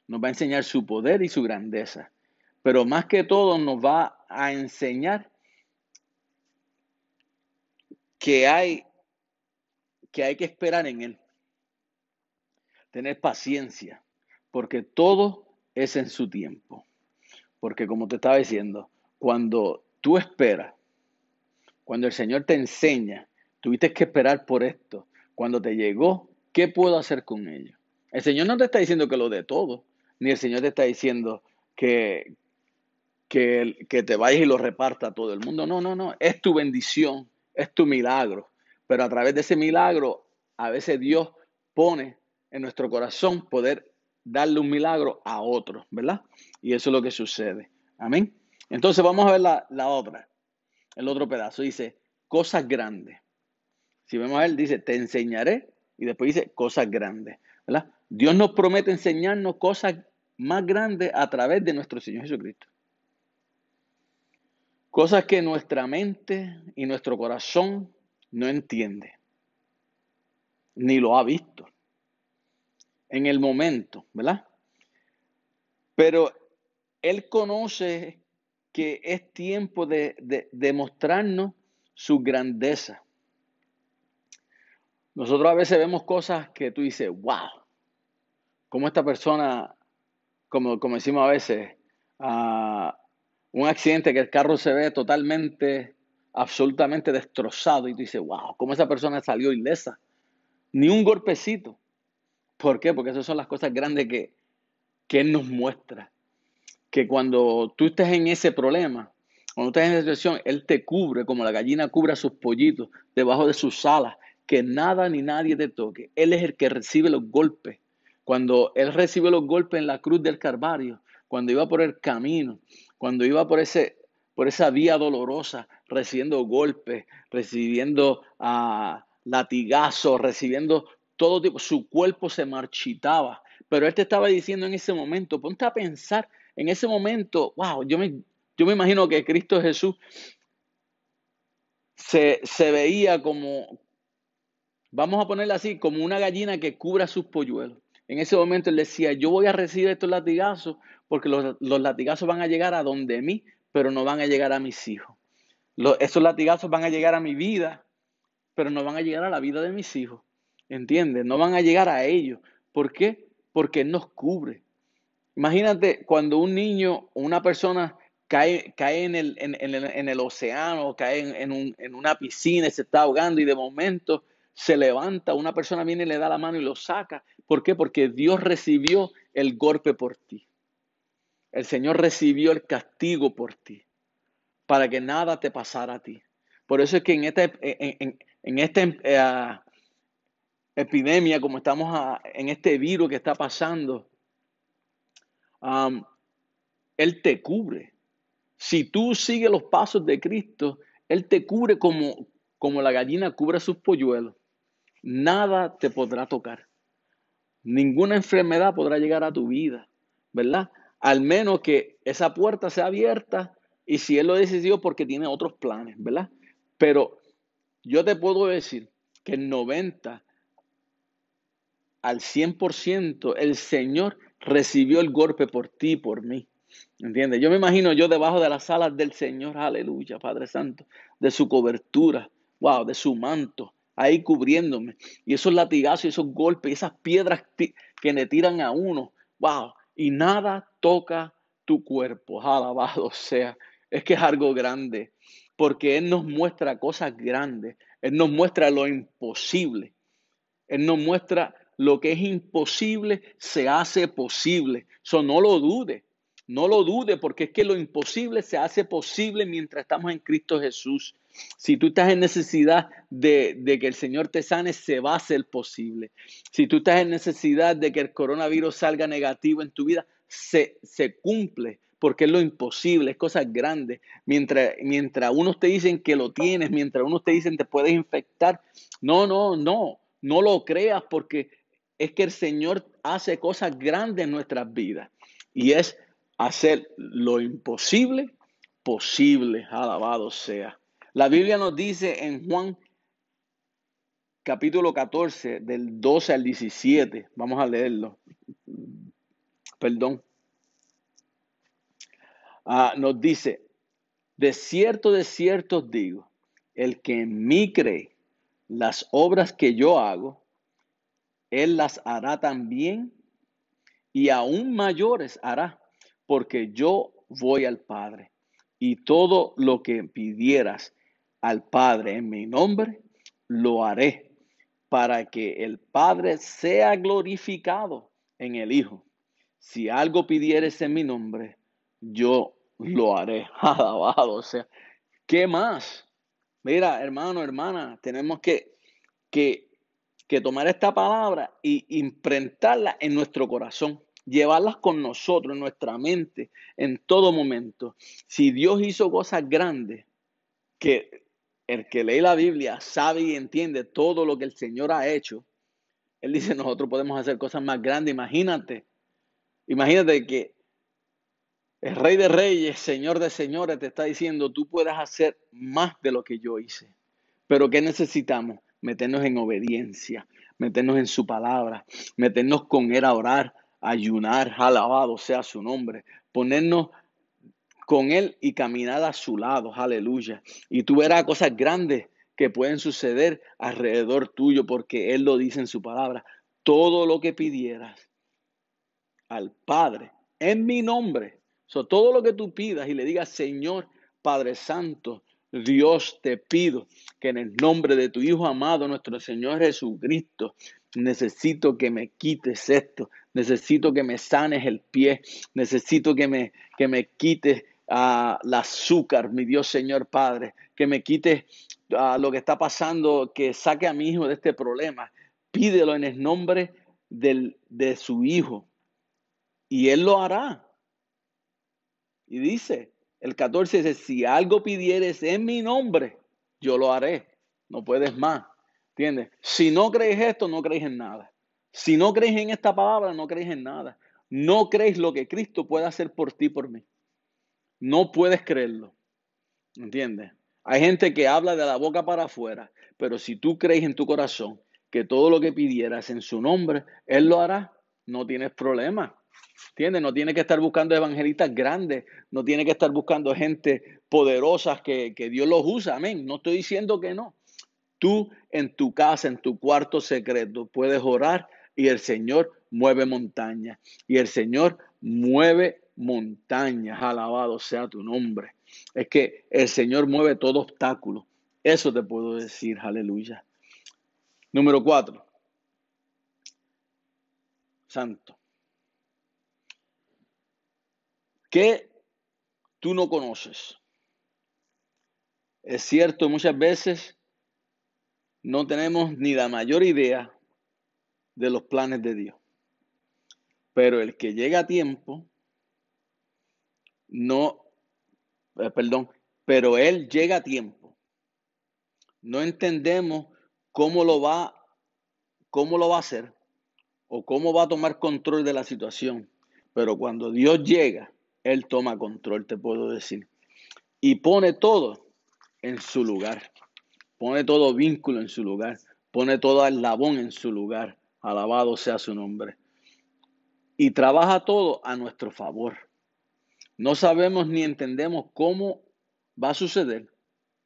Nos va a enseñar su poder y su grandeza, pero más que todo nos va a enseñar que hay que, hay que esperar en Él tener paciencia, porque todo es en su tiempo. Porque como te estaba diciendo, cuando tú esperas, cuando el Señor te enseña, tuviste que esperar por esto. Cuando te llegó, ¿qué puedo hacer con ello? El Señor no te está diciendo que lo de todo, ni el Señor te está diciendo que, que, que te vayas y lo reparta a todo el mundo. No, no, no. Es tu bendición, es tu milagro. Pero a través de ese milagro, a veces Dios pone en nuestro corazón poder darle un milagro a otro, ¿verdad? Y eso es lo que sucede. Amén. Entonces vamos a ver la, la otra, el otro pedazo. Dice, cosas grandes. Si vemos a él, dice, te enseñaré. Y después dice, cosas grandes, ¿verdad? Dios nos promete enseñarnos cosas más grandes a través de nuestro Señor Jesucristo. Cosas que nuestra mente y nuestro corazón no entiende, ni lo ha visto en el momento, ¿verdad? Pero Él conoce que es tiempo de, de, de mostrarnos su grandeza. Nosotros a veces vemos cosas que tú dices, wow, como esta persona, como, decimos a veces, uh, un accidente que el carro se ve totalmente, absolutamente destrozado y tú dices, wow, cómo esa persona salió ilesa. Ni un golpecito. ¿Por qué? Porque esas son las cosas grandes que, que Él nos muestra. Que cuando tú estés en ese problema, cuando tú estés en esa situación, Él te cubre como la gallina cubre a sus pollitos debajo de sus alas, que nada ni nadie te toque. Él es el que recibe los golpes. Cuando Él recibe los golpes en la cruz del Calvario, cuando iba por el camino, cuando iba por, ese, por esa vía dolorosa, recibiendo golpes, recibiendo uh, latigazos, recibiendo todo tipo, su cuerpo se marchitaba. Pero él te estaba diciendo en ese momento, ponte a pensar, en ese momento, wow, yo me, yo me imagino que Cristo Jesús se, se veía como, vamos a ponerlo así, como una gallina que cubra sus polluelos. En ese momento él decía, yo voy a recibir estos latigazos porque los, los latigazos van a llegar a donde mí, pero no van a llegar a mis hijos. Esos latigazos van a llegar a mi vida, pero no van a llegar a la vida de mis hijos. ¿Entiendes? No van a llegar a ellos. ¿Por qué? Porque nos cubre. Imagínate cuando un niño o una persona cae, cae en, el, en, el, en el océano, cae en, en un- en una piscina se está ahogando y de momento se levanta, una persona viene y le da la mano y lo saca. ¿Por qué? Porque Dios recibió el golpe por ti. El Señor recibió el castigo por ti para que nada te pasara a ti. Por eso es que en esta, en, en- en eh, epidemia, como estamos en este virus que está pasando, am, Él te cubre. Si tú sigues los pasos de Cristo, Él te cubre como, como la gallina cubre sus polluelos. Nada te podrá tocar. Ninguna enfermedad podrá llegar a tu vida, ¿verdad? Al menos que esa puerta sea abierta y si Él lo decidió porque tiene otros planes, ¿verdad? Pero yo te puedo decir que el 90 al 100% el Señor recibió el golpe por ti y por mí. ¿Entiendes? Yo me imagino yo debajo de las alas del Señor, aleluya, Padre Santo, de su cobertura, wow, de su manto, ahí cubriéndome. Y esos latigazos, esos golpes, esas piedras que le tiran a uno, wow, y nada toca tu cuerpo, alabado sea. Es que es algo grande, porque Él nos muestra cosas grandes, Él nos muestra lo imposible. Él nos muestra lo que es imposible se hace posible. So, no lo dude, no lo dude, porque es que lo imposible se hace posible mientras estamos en Cristo Jesús. Si tú estás en necesidad de, de que el Señor te sane, se va a hacer posible. Si tú estás en necesidad de que el coronavirus salga negativo en tu vida, se, se cumple, porque es lo imposible, es cosas grandes. Mientras, mientras unos te dicen que lo tienes, mientras unos te dicen te puedes infectar, no, no, no, no lo creas porque es que el Señor hace cosas grandes en nuestras vidas y es hacer lo imposible posible. Alabado sea. La Biblia nos dice en Juan capítulo 14 del 12 al 17, vamos a leerlo. Perdón. Ah, nos dice, de cierto, de cierto digo, el que en mí cree, las obras que yo hago, él las hará también y aún mayores hará, porque yo voy al Padre. Y todo lo que pidieras al Padre en mi nombre, lo haré, para que el Padre sea glorificado en el Hijo. Si algo pidieres en mi nombre, yo lo haré. Alabado sea. ¿Qué más? Mira, hermano, hermana, tenemos que, que, que tomar esta palabra y imprentarla en nuestro corazón, llevarlas con nosotros, en nuestra mente, en todo momento. Si Dios hizo cosas grandes, que el que lee la Biblia sabe y entiende todo lo que el Señor ha hecho, Él dice, nosotros podemos hacer cosas más grandes. Imagínate, imagínate que el Rey de Reyes, Señor de Señores, te está diciendo, tú puedes hacer más de lo que yo hice. Pero ¿qué necesitamos? Meternos en obediencia, meternos en su palabra, meternos con Él a orar, ayunar, alabado sea su nombre, ponernos con Él y caminar a su lado, aleluya. Y tú verás cosas grandes que pueden suceder alrededor tuyo porque Él lo dice en su palabra. Todo lo que pidieras al Padre en mi nombre, So, todo lo que tú pidas y le digas, Señor Padre Santo, Dios te pido que en el nombre de tu Hijo amado, nuestro Señor Jesucristo, necesito que me quites esto, necesito que me sanes el pie, necesito que me, que me quites ah, el azúcar, mi Dios Señor Padre, que me quites ah, lo que está pasando, que saque a mi hijo de este problema. Pídelo en el nombre del, de su Hijo y Él lo hará. Y dice, el 14 dice, si algo pidieres en mi nombre, yo lo haré. No puedes más. ¿Entiendes? Si no crees esto, no crees en nada. Si no crees en esta palabra, no crees en nada. No crees lo que Cristo puede hacer por ti, por mí. No puedes creerlo. ¿Entiendes? Hay gente que habla de la boca para afuera, pero si tú crees en tu corazón que todo lo que pidieras en su nombre, Él lo hará, no tienes problema. ¿Entiendes? No tiene que estar buscando evangelistas grandes, no tiene que estar buscando gente poderosa que, que Dios los usa, amén. No estoy diciendo que no. Tú en tu casa, en tu cuarto secreto, puedes orar y el Señor mueve montañas y el Señor mueve montañas. Alabado sea tu nombre. Es que el Señor mueve todo obstáculo. Eso te puedo decir, aleluya. Número cuatro. Santo. ¿Qué tú no conoces? Es cierto, muchas veces no tenemos ni la mayor idea de los planes de Dios. Pero el que llega a tiempo, no, eh, perdón, pero Él llega a tiempo. No entendemos cómo lo va, cómo lo va a hacer o cómo va a tomar control de la situación. Pero cuando Dios llega, Él toma control, te puedo decir. Y pone todo en su lugar. Pone todo vínculo en su lugar. Pone todo eslabón en su lugar. Alabado sea su nombre. Y trabaja todo a nuestro favor. No sabemos ni entendemos cómo va a suceder,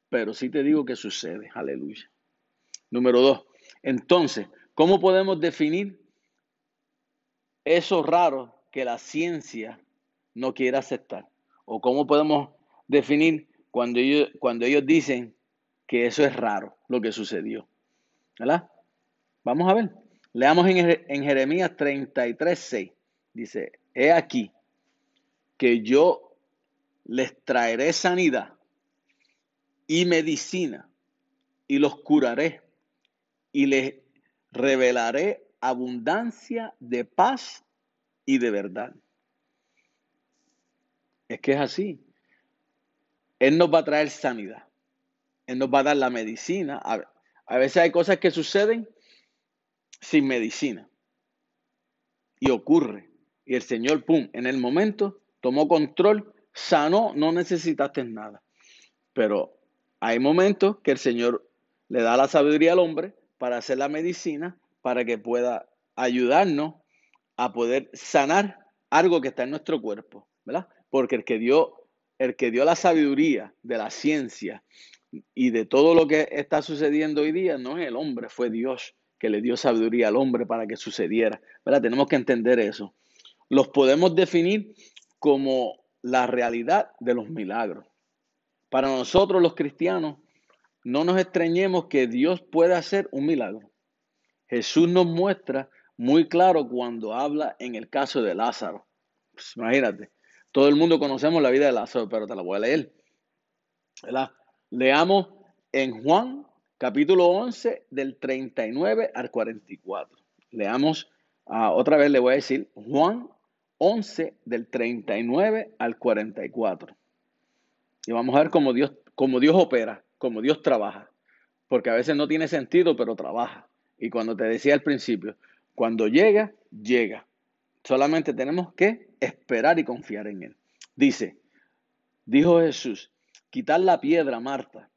pero sí te digo que sucede. Aleluya. Número dos. Entonces, ¿cómo podemos definir eso raro que la ciencia no quiere aceptar? ¿O cómo podemos definir cuando ellos, cuando ellos dicen que eso es raro, lo que sucedió? ¿Verdad? Vamos a ver. Leamos en, en Jeremías 33, 6. Dice, he aquí que yo les traeré sanidad y medicina y los curaré y les revelaré abundancia de paz y de verdad. Es que es así. Él nos va a traer sanidad. Él nos va a dar la medicina. A, veces hay cosas que suceden sin medicina. Y ocurre. Y el Señor, pum, en el momento tomó control, sanó, no necesitaste nada. Pero hay momentos que el Señor le da la sabiduría al hombre para hacer la medicina, para que pueda ayudarnos a poder sanar algo que está en nuestro cuerpo, ¿verdad? Porque el que dio, el que dio la sabiduría de la ciencia y de todo lo que está sucediendo hoy día no es el hombre, fue Dios que le dio sabiduría al hombre para que sucediera, ¿verdad? Tenemos que entender eso. Los podemos definir como la realidad de los milagros. Para nosotros los cristianos, no nos extrañemos que Dios puede hacer un milagro. Jesús nos muestra muy claro cuando habla en el caso de Lázaro. Pues imagínate, todo el mundo conocemos la vida de Lázaro, pero te la voy a leer. Leamos en Juan capítulo 11 del 39 al 44. Leamos, uh, otra vez le voy a decir, Juan 11 del 39 al 44. Y vamos a ver cómo Dios, cómo Dios opera, cómo Dios trabaja. Porque a veces no tiene sentido, pero trabaja. Y cuando te decía al principio, cuando llega, llega. Solamente tenemos que esperar y confiar en Él. Dice, dijo Jesús, quitar la piedra, Marta.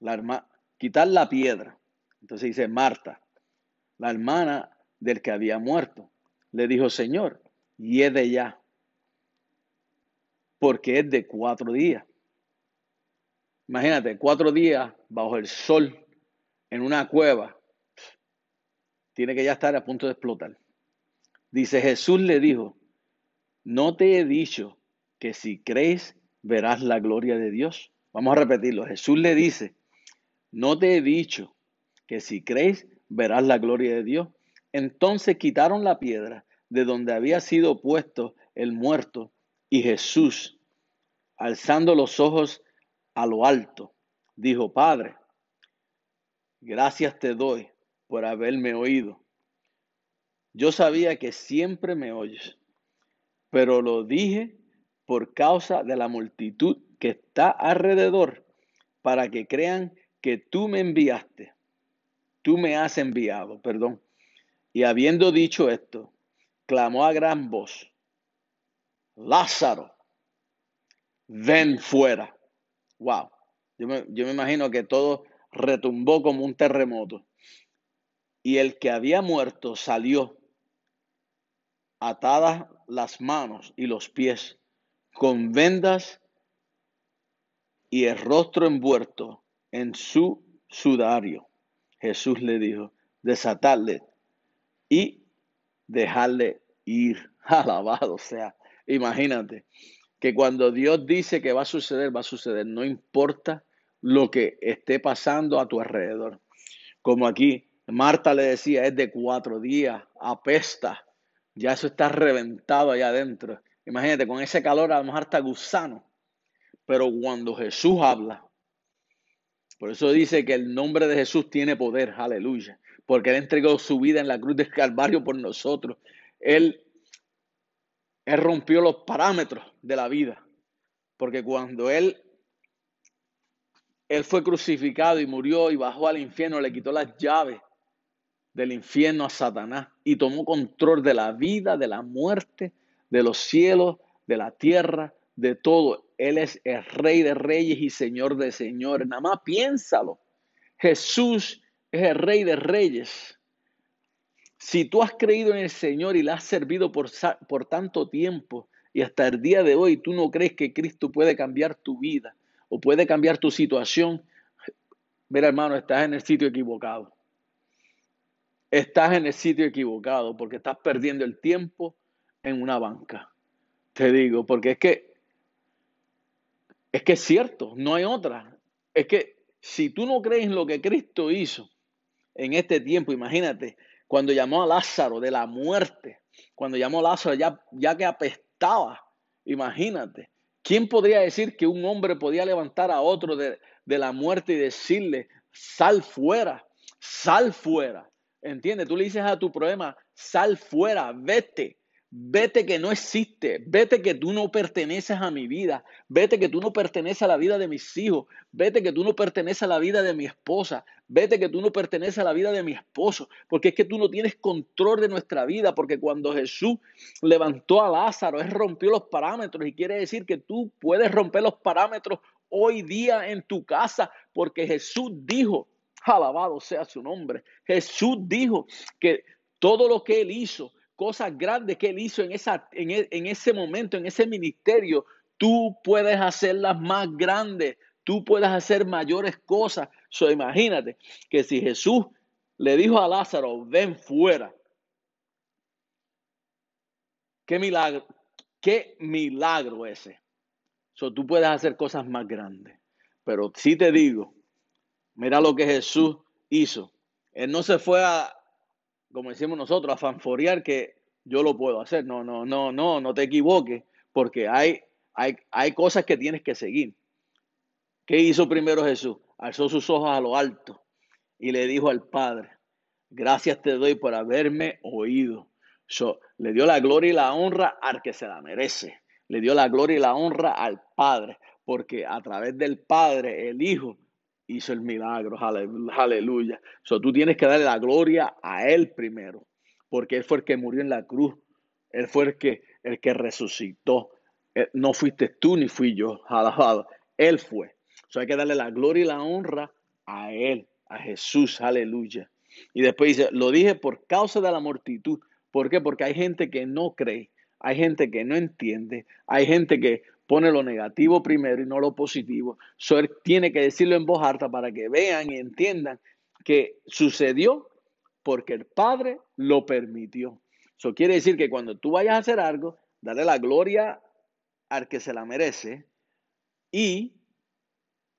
La hermana, quitar la piedra. Entonces dice, Marta, la hermana del que había muerto, le dijo, Señor, de ya, porque es de cuatro días. Imagínate, cuatro días bajo el sol en una cueva, tiene que ya estar a punto de explotar. Dice Jesús le dijo, no te he dicho que si crees verás la gloria de Dios. Vamos a repetirlo. Jesús le dice, no te he dicho que si crees verás la gloria de Dios. Entonces quitaron la piedra de donde había sido puesto el muerto, y Jesús, alzando los ojos a lo alto, dijo, Padre, gracias te doy por haberme oído. Yo sabía que siempre me oyes, pero lo dije por causa de la multitud que está alrededor, para que crean que tú me enviaste, tú me has enviado, perdón. Y habiendo dicho esto, clamó a gran voz, Lázaro, ven fuera. Wow. Yo me, yo me imagino que todo retumbó como un terremoto. Y el que había muerto salió, atadas las manos y los pies, con vendas y el rostro envuelto en su sudario. Jesús le dijo, desatarle y dejarle ir. Alabado sea Imagínate que cuando Dios dice que va a suceder, va a suceder, no importa lo que esté pasando a tu alrededor. Como aquí, Marta le decía, es de cuatro días, apesta, ya eso está reventado allá adentro. Imagínate, con ese calor a lo mejor está gusano. Pero cuando Jesús habla, por eso dice que el nombre de Jesús tiene poder, aleluya, porque Él entregó su vida en la cruz del Calvario por nosotros. Él, él rompió los parámetros de la vida, porque cuando Él, él fue crucificado y murió y bajó al infierno, le quitó las llaves del infierno a Satanás y tomó control de la vida, de la muerte, de los cielos, de la tierra, de todo. Él es el rey de reyes y señor de señores. Nada más piénsalo. Jesús es el rey de reyes. Si tú has creído en el Señor y le has servido por, por tanto tiempo y hasta el día de hoy tú no crees que Cristo puede cambiar tu vida o puede cambiar tu situación, mira hermano, estás en el sitio equivocado. Estás en el sitio equivocado porque estás perdiendo el tiempo en una banca. Te digo, porque es que es que es cierto, no hay otra. Es que si tú no crees en lo que Cristo hizo en este tiempo, imagínate, cuando llamó a Lázaro de la muerte, cuando llamó a Lázaro ya, ya que apestaba, imagínate, ¿quién podría decir que un hombre podía levantar a otro de, de la muerte y decirle, sal fuera, sal fuera? ¿Entiendes? Tú le dices a tu problema, sal fuera, vete, Vete que no existe, vete que tú no perteneces a mi vida, vete que tú no perteneces a la vida de mis hijos, vete que tú no perteneces a la vida de mi esposa, vete que tú no perteneces a la vida de mi esposo, porque es que tú no tienes control de nuestra vida, porque cuando Jesús levantó a Lázaro, él rompió los parámetros. Y quiere decir que tú puedes romper los parámetros hoy día en tu casa, porque Jesús dijo, alabado sea su nombre, Jesús dijo que todo lo que él hizo, cosas grandes que él hizo e, en ese momento, en ese ministerio, tú puedes hacerlas más grandes, tú puedes hacer mayores cosas. So, imagínate que si Jesús le dijo a Lázaro, ven fuera, qué milagro, qué milagro ese. So, tú puedes hacer cosas más grandes. Pero si te digo, mira lo que Jesús hizo. Él no se fue a, como decimos nosotros, a fanforear que yo lo puedo hacer. No, no, no, no, no te equivoques, porque hay, hay, hay cosas que tienes que seguir. ¿Qué hizo primero Jesús? Alzó sus ojos a lo alto y le dijo al Padre, gracias te doy por haberme oído. le dio la gloria y la honra al que se la merece. Le dio la gloria y la honra al Padre, porque a través del Padre, el Hijo hizo el milagro. Aleluya. So, tú tienes que darle la gloria a Él primero, porque Él fue el que murió en la cruz. Él fue el que, el que resucitó. Eh, no fuiste tú ni fui yo. Alabado. Él fue. So, hay que darle la gloria y la honra a Él, a Jesús. Aleluya. Y después dice, lo dije por causa de la multitud. ¿Por qué? Porque hay gente que no cree, hay gente que no entiende, hay gente que pone lo negativo primero y no lo positivo. So, él tiene que decirlo en voz alta para que vean y entiendan que sucedió porque el Padre lo permitió. Eso quiere decir que cuando tú vayas a hacer algo, dale la gloria al que se la merece y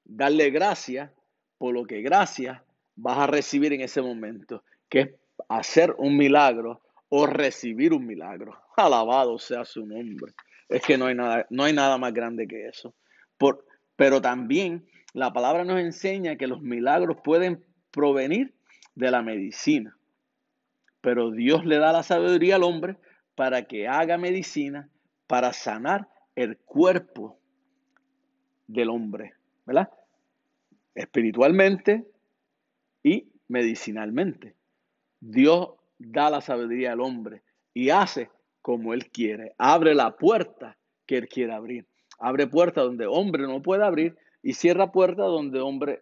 darle gracias por lo que gracias vas a recibir en ese momento, que es hacer un milagro o recibir un milagro. Alabado sea su nombre. Es que no hay nada, no hay nada más grande que eso. Por, pero también la palabra nos enseña que los milagros pueden provenir de la medicina. Pero Dios le da la sabiduría al hombre para que haga medicina para sanar el cuerpo del hombre, ¿verdad? Espiritualmente y medicinalmente. Dios da la sabiduría al hombre y hace como Él quiere. Abre la puerta que Él quiere abrir. Abre puerta donde hombre no puede abrir y cierra puerta donde hombre,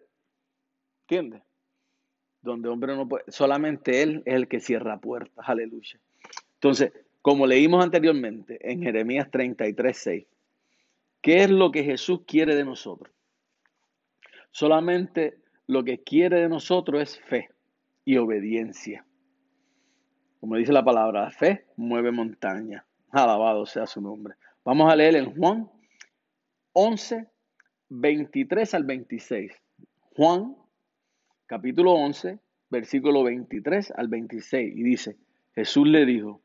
¿entiende? Donde hombre no puede, solamente Él es el que cierra puertas, aleluya. Entonces, como leímos anteriormente en Jeremías 33, 6, ¿qué es lo que Jesús quiere de nosotros? Solamente lo que quiere de nosotros es fe y obediencia. Como dice la palabra, fe mueve montaña. Alabado sea su nombre. Vamos a leer en Juan 11, 23 al 26. Juan, capítulo 11, versículo 23 al 26. Y dice, Jesús le dijo,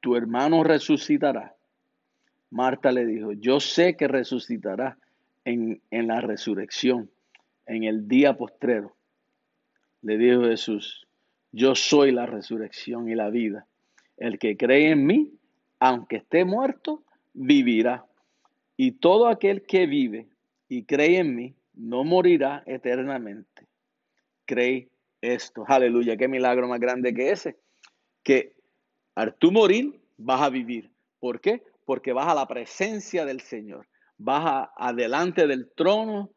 tu hermano resucitará. Marta le dijo, yo sé que resucitará en, en la resurrección, en el día postrero. Le dijo Jesús, yo soy la resurrección y la vida. El que cree en mí, aunque esté muerto, vivirá. Y todo aquel que vive y cree en mí, no morirá eternamente. Cree esto. Aleluya, qué milagro más grande que ese. Que al tú morir, vas a vivir. ¿Por qué? Porque vas a la presencia del Señor. Vas adelante del trono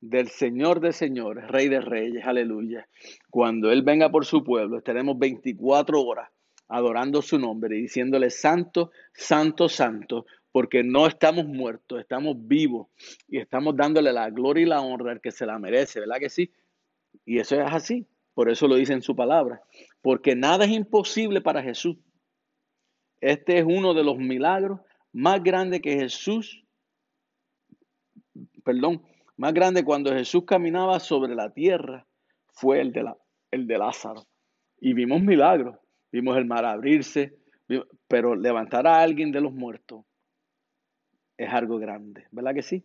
del Señor de señores, Rey de reyes. Aleluya. Cuando Él venga por su pueblo, estaremos 24 horas adorando su nombre y diciéndole santo, santo, santo, porque no estamos muertos, estamos vivos y estamos dándole la gloria y la honra al que se la merece, ¿verdad que sí? Y eso es así, por eso lo dice en su palabra, porque nada es imposible para Jesús. Este es uno de los milagros más grandes que Jesús, perdón, más grande cuando Jesús caminaba sobre la tierra, fue el de, la, el de Lázaro. Y vimos milagros, vimos el mar abrirse, pero levantar a alguien de los muertos es algo grande, ¿verdad que sí?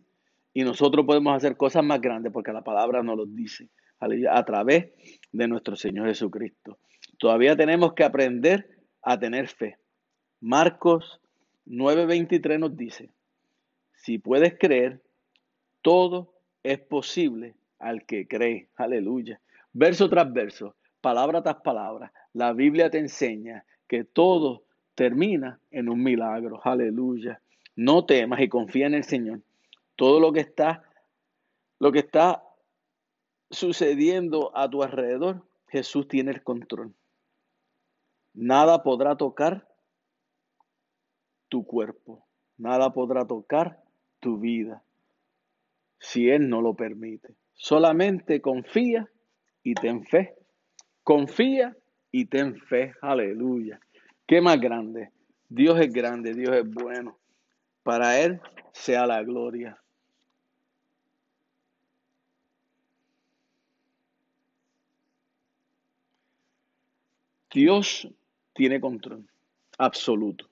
Y nosotros podemos hacer cosas más grandes porque la palabra nos lo dice, a través de nuestro Señor Jesucristo. Todavía tenemos que aprender a tener fe. Marcos 9:23 nos dice, si puedes creer, todo es posible al que cree. Aleluya. Verso tras verso, palabra tras palabra, la Biblia te enseña que todo termina en un milagro. Aleluya. No temas y confía en el Señor. Todo lo que está, lo que está sucediendo a tu alrededor, Jesús tiene el control. Nada podrá tocar tu cuerpo. Nada podrá tocar tu vida si Él no lo permite. Solamente confía y ten fe. Confía y ten fe. Aleluya. ¿Qué más grande? Dios es grande, Dios es bueno. Para Él sea la gloria. Dios tiene control absoluto.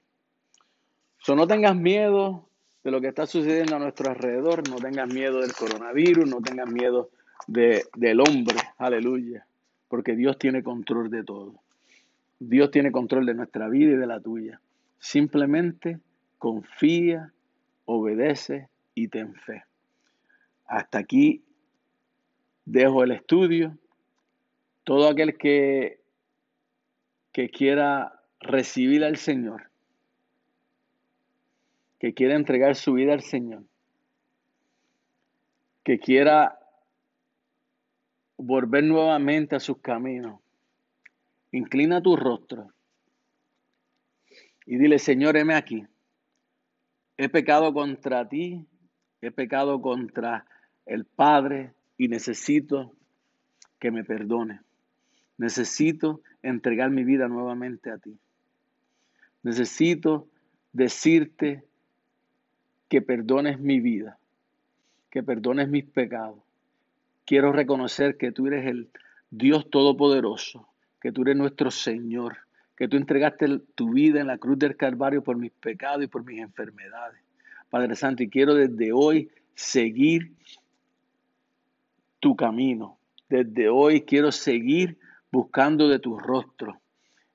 So, no tengas miedo de lo que está sucediendo a nuestro alrededor, no tengas miedo del coronavirus, no tengas miedo de, del hombre, aleluya, porque Dios tiene control de todo. Dios tiene control de nuestra vida y de la tuya. Simplemente confía, obedece y ten fe. Hasta aquí dejo el estudio. Todo aquel que, que quiera recibir al Señor, que quiera entregar su vida al Señor, que quiera volver nuevamente a sus caminos, inclina tu rostro y dile, Señor, heme aquí. He pecado contra ti, he pecado contra el Padre y necesito que me perdone. Necesito entregar mi vida nuevamente a ti. Necesito decirte que perdones mi vida, que perdones mis pecados. Quiero reconocer que tú eres el Dios Todopoderoso, que tú eres nuestro Señor, que tú entregaste tu vida en la cruz del Calvario por mis pecados y por mis enfermedades. Padre Santo, y quiero desde hoy seguir tu camino. Desde hoy quiero seguir buscando de tu rostro.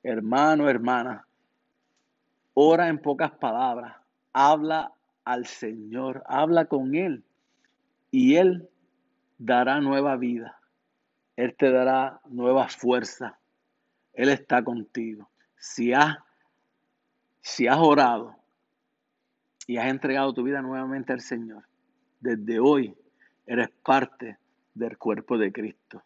Hermano, hermana, ora en pocas palabras, habla al Señor, habla con Él y Él dará nueva vida. Él te dará nueva fuerza. Él está contigo. Si has, si has orado y has entregado tu vida nuevamente al Señor, desde hoy eres parte del cuerpo de Cristo.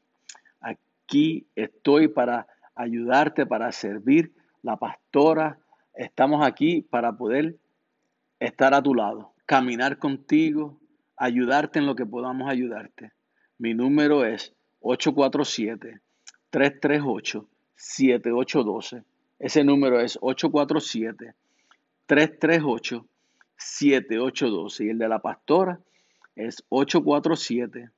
Aquí estoy para ayudarte, para servir. La pastora, estamos aquí para poder estar a tu lado, caminar contigo, ayudarte en lo que podamos ayudarte. Mi número es 847 338 7812. Ese número es 847-338-7812. 7812 y el de la pastora es 847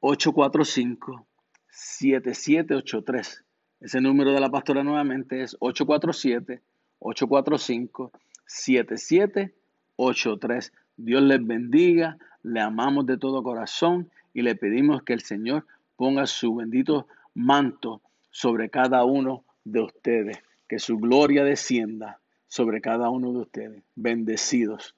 845 7783. Ese número de la pastora nuevamente es 847 845 7783. Dios les bendiga, le amamos de todo corazón y le pedimos que el Señor ponga su bendito manto sobre cada uno de ustedes, que su gloria descienda sobre cada uno de ustedes. Bendecidos.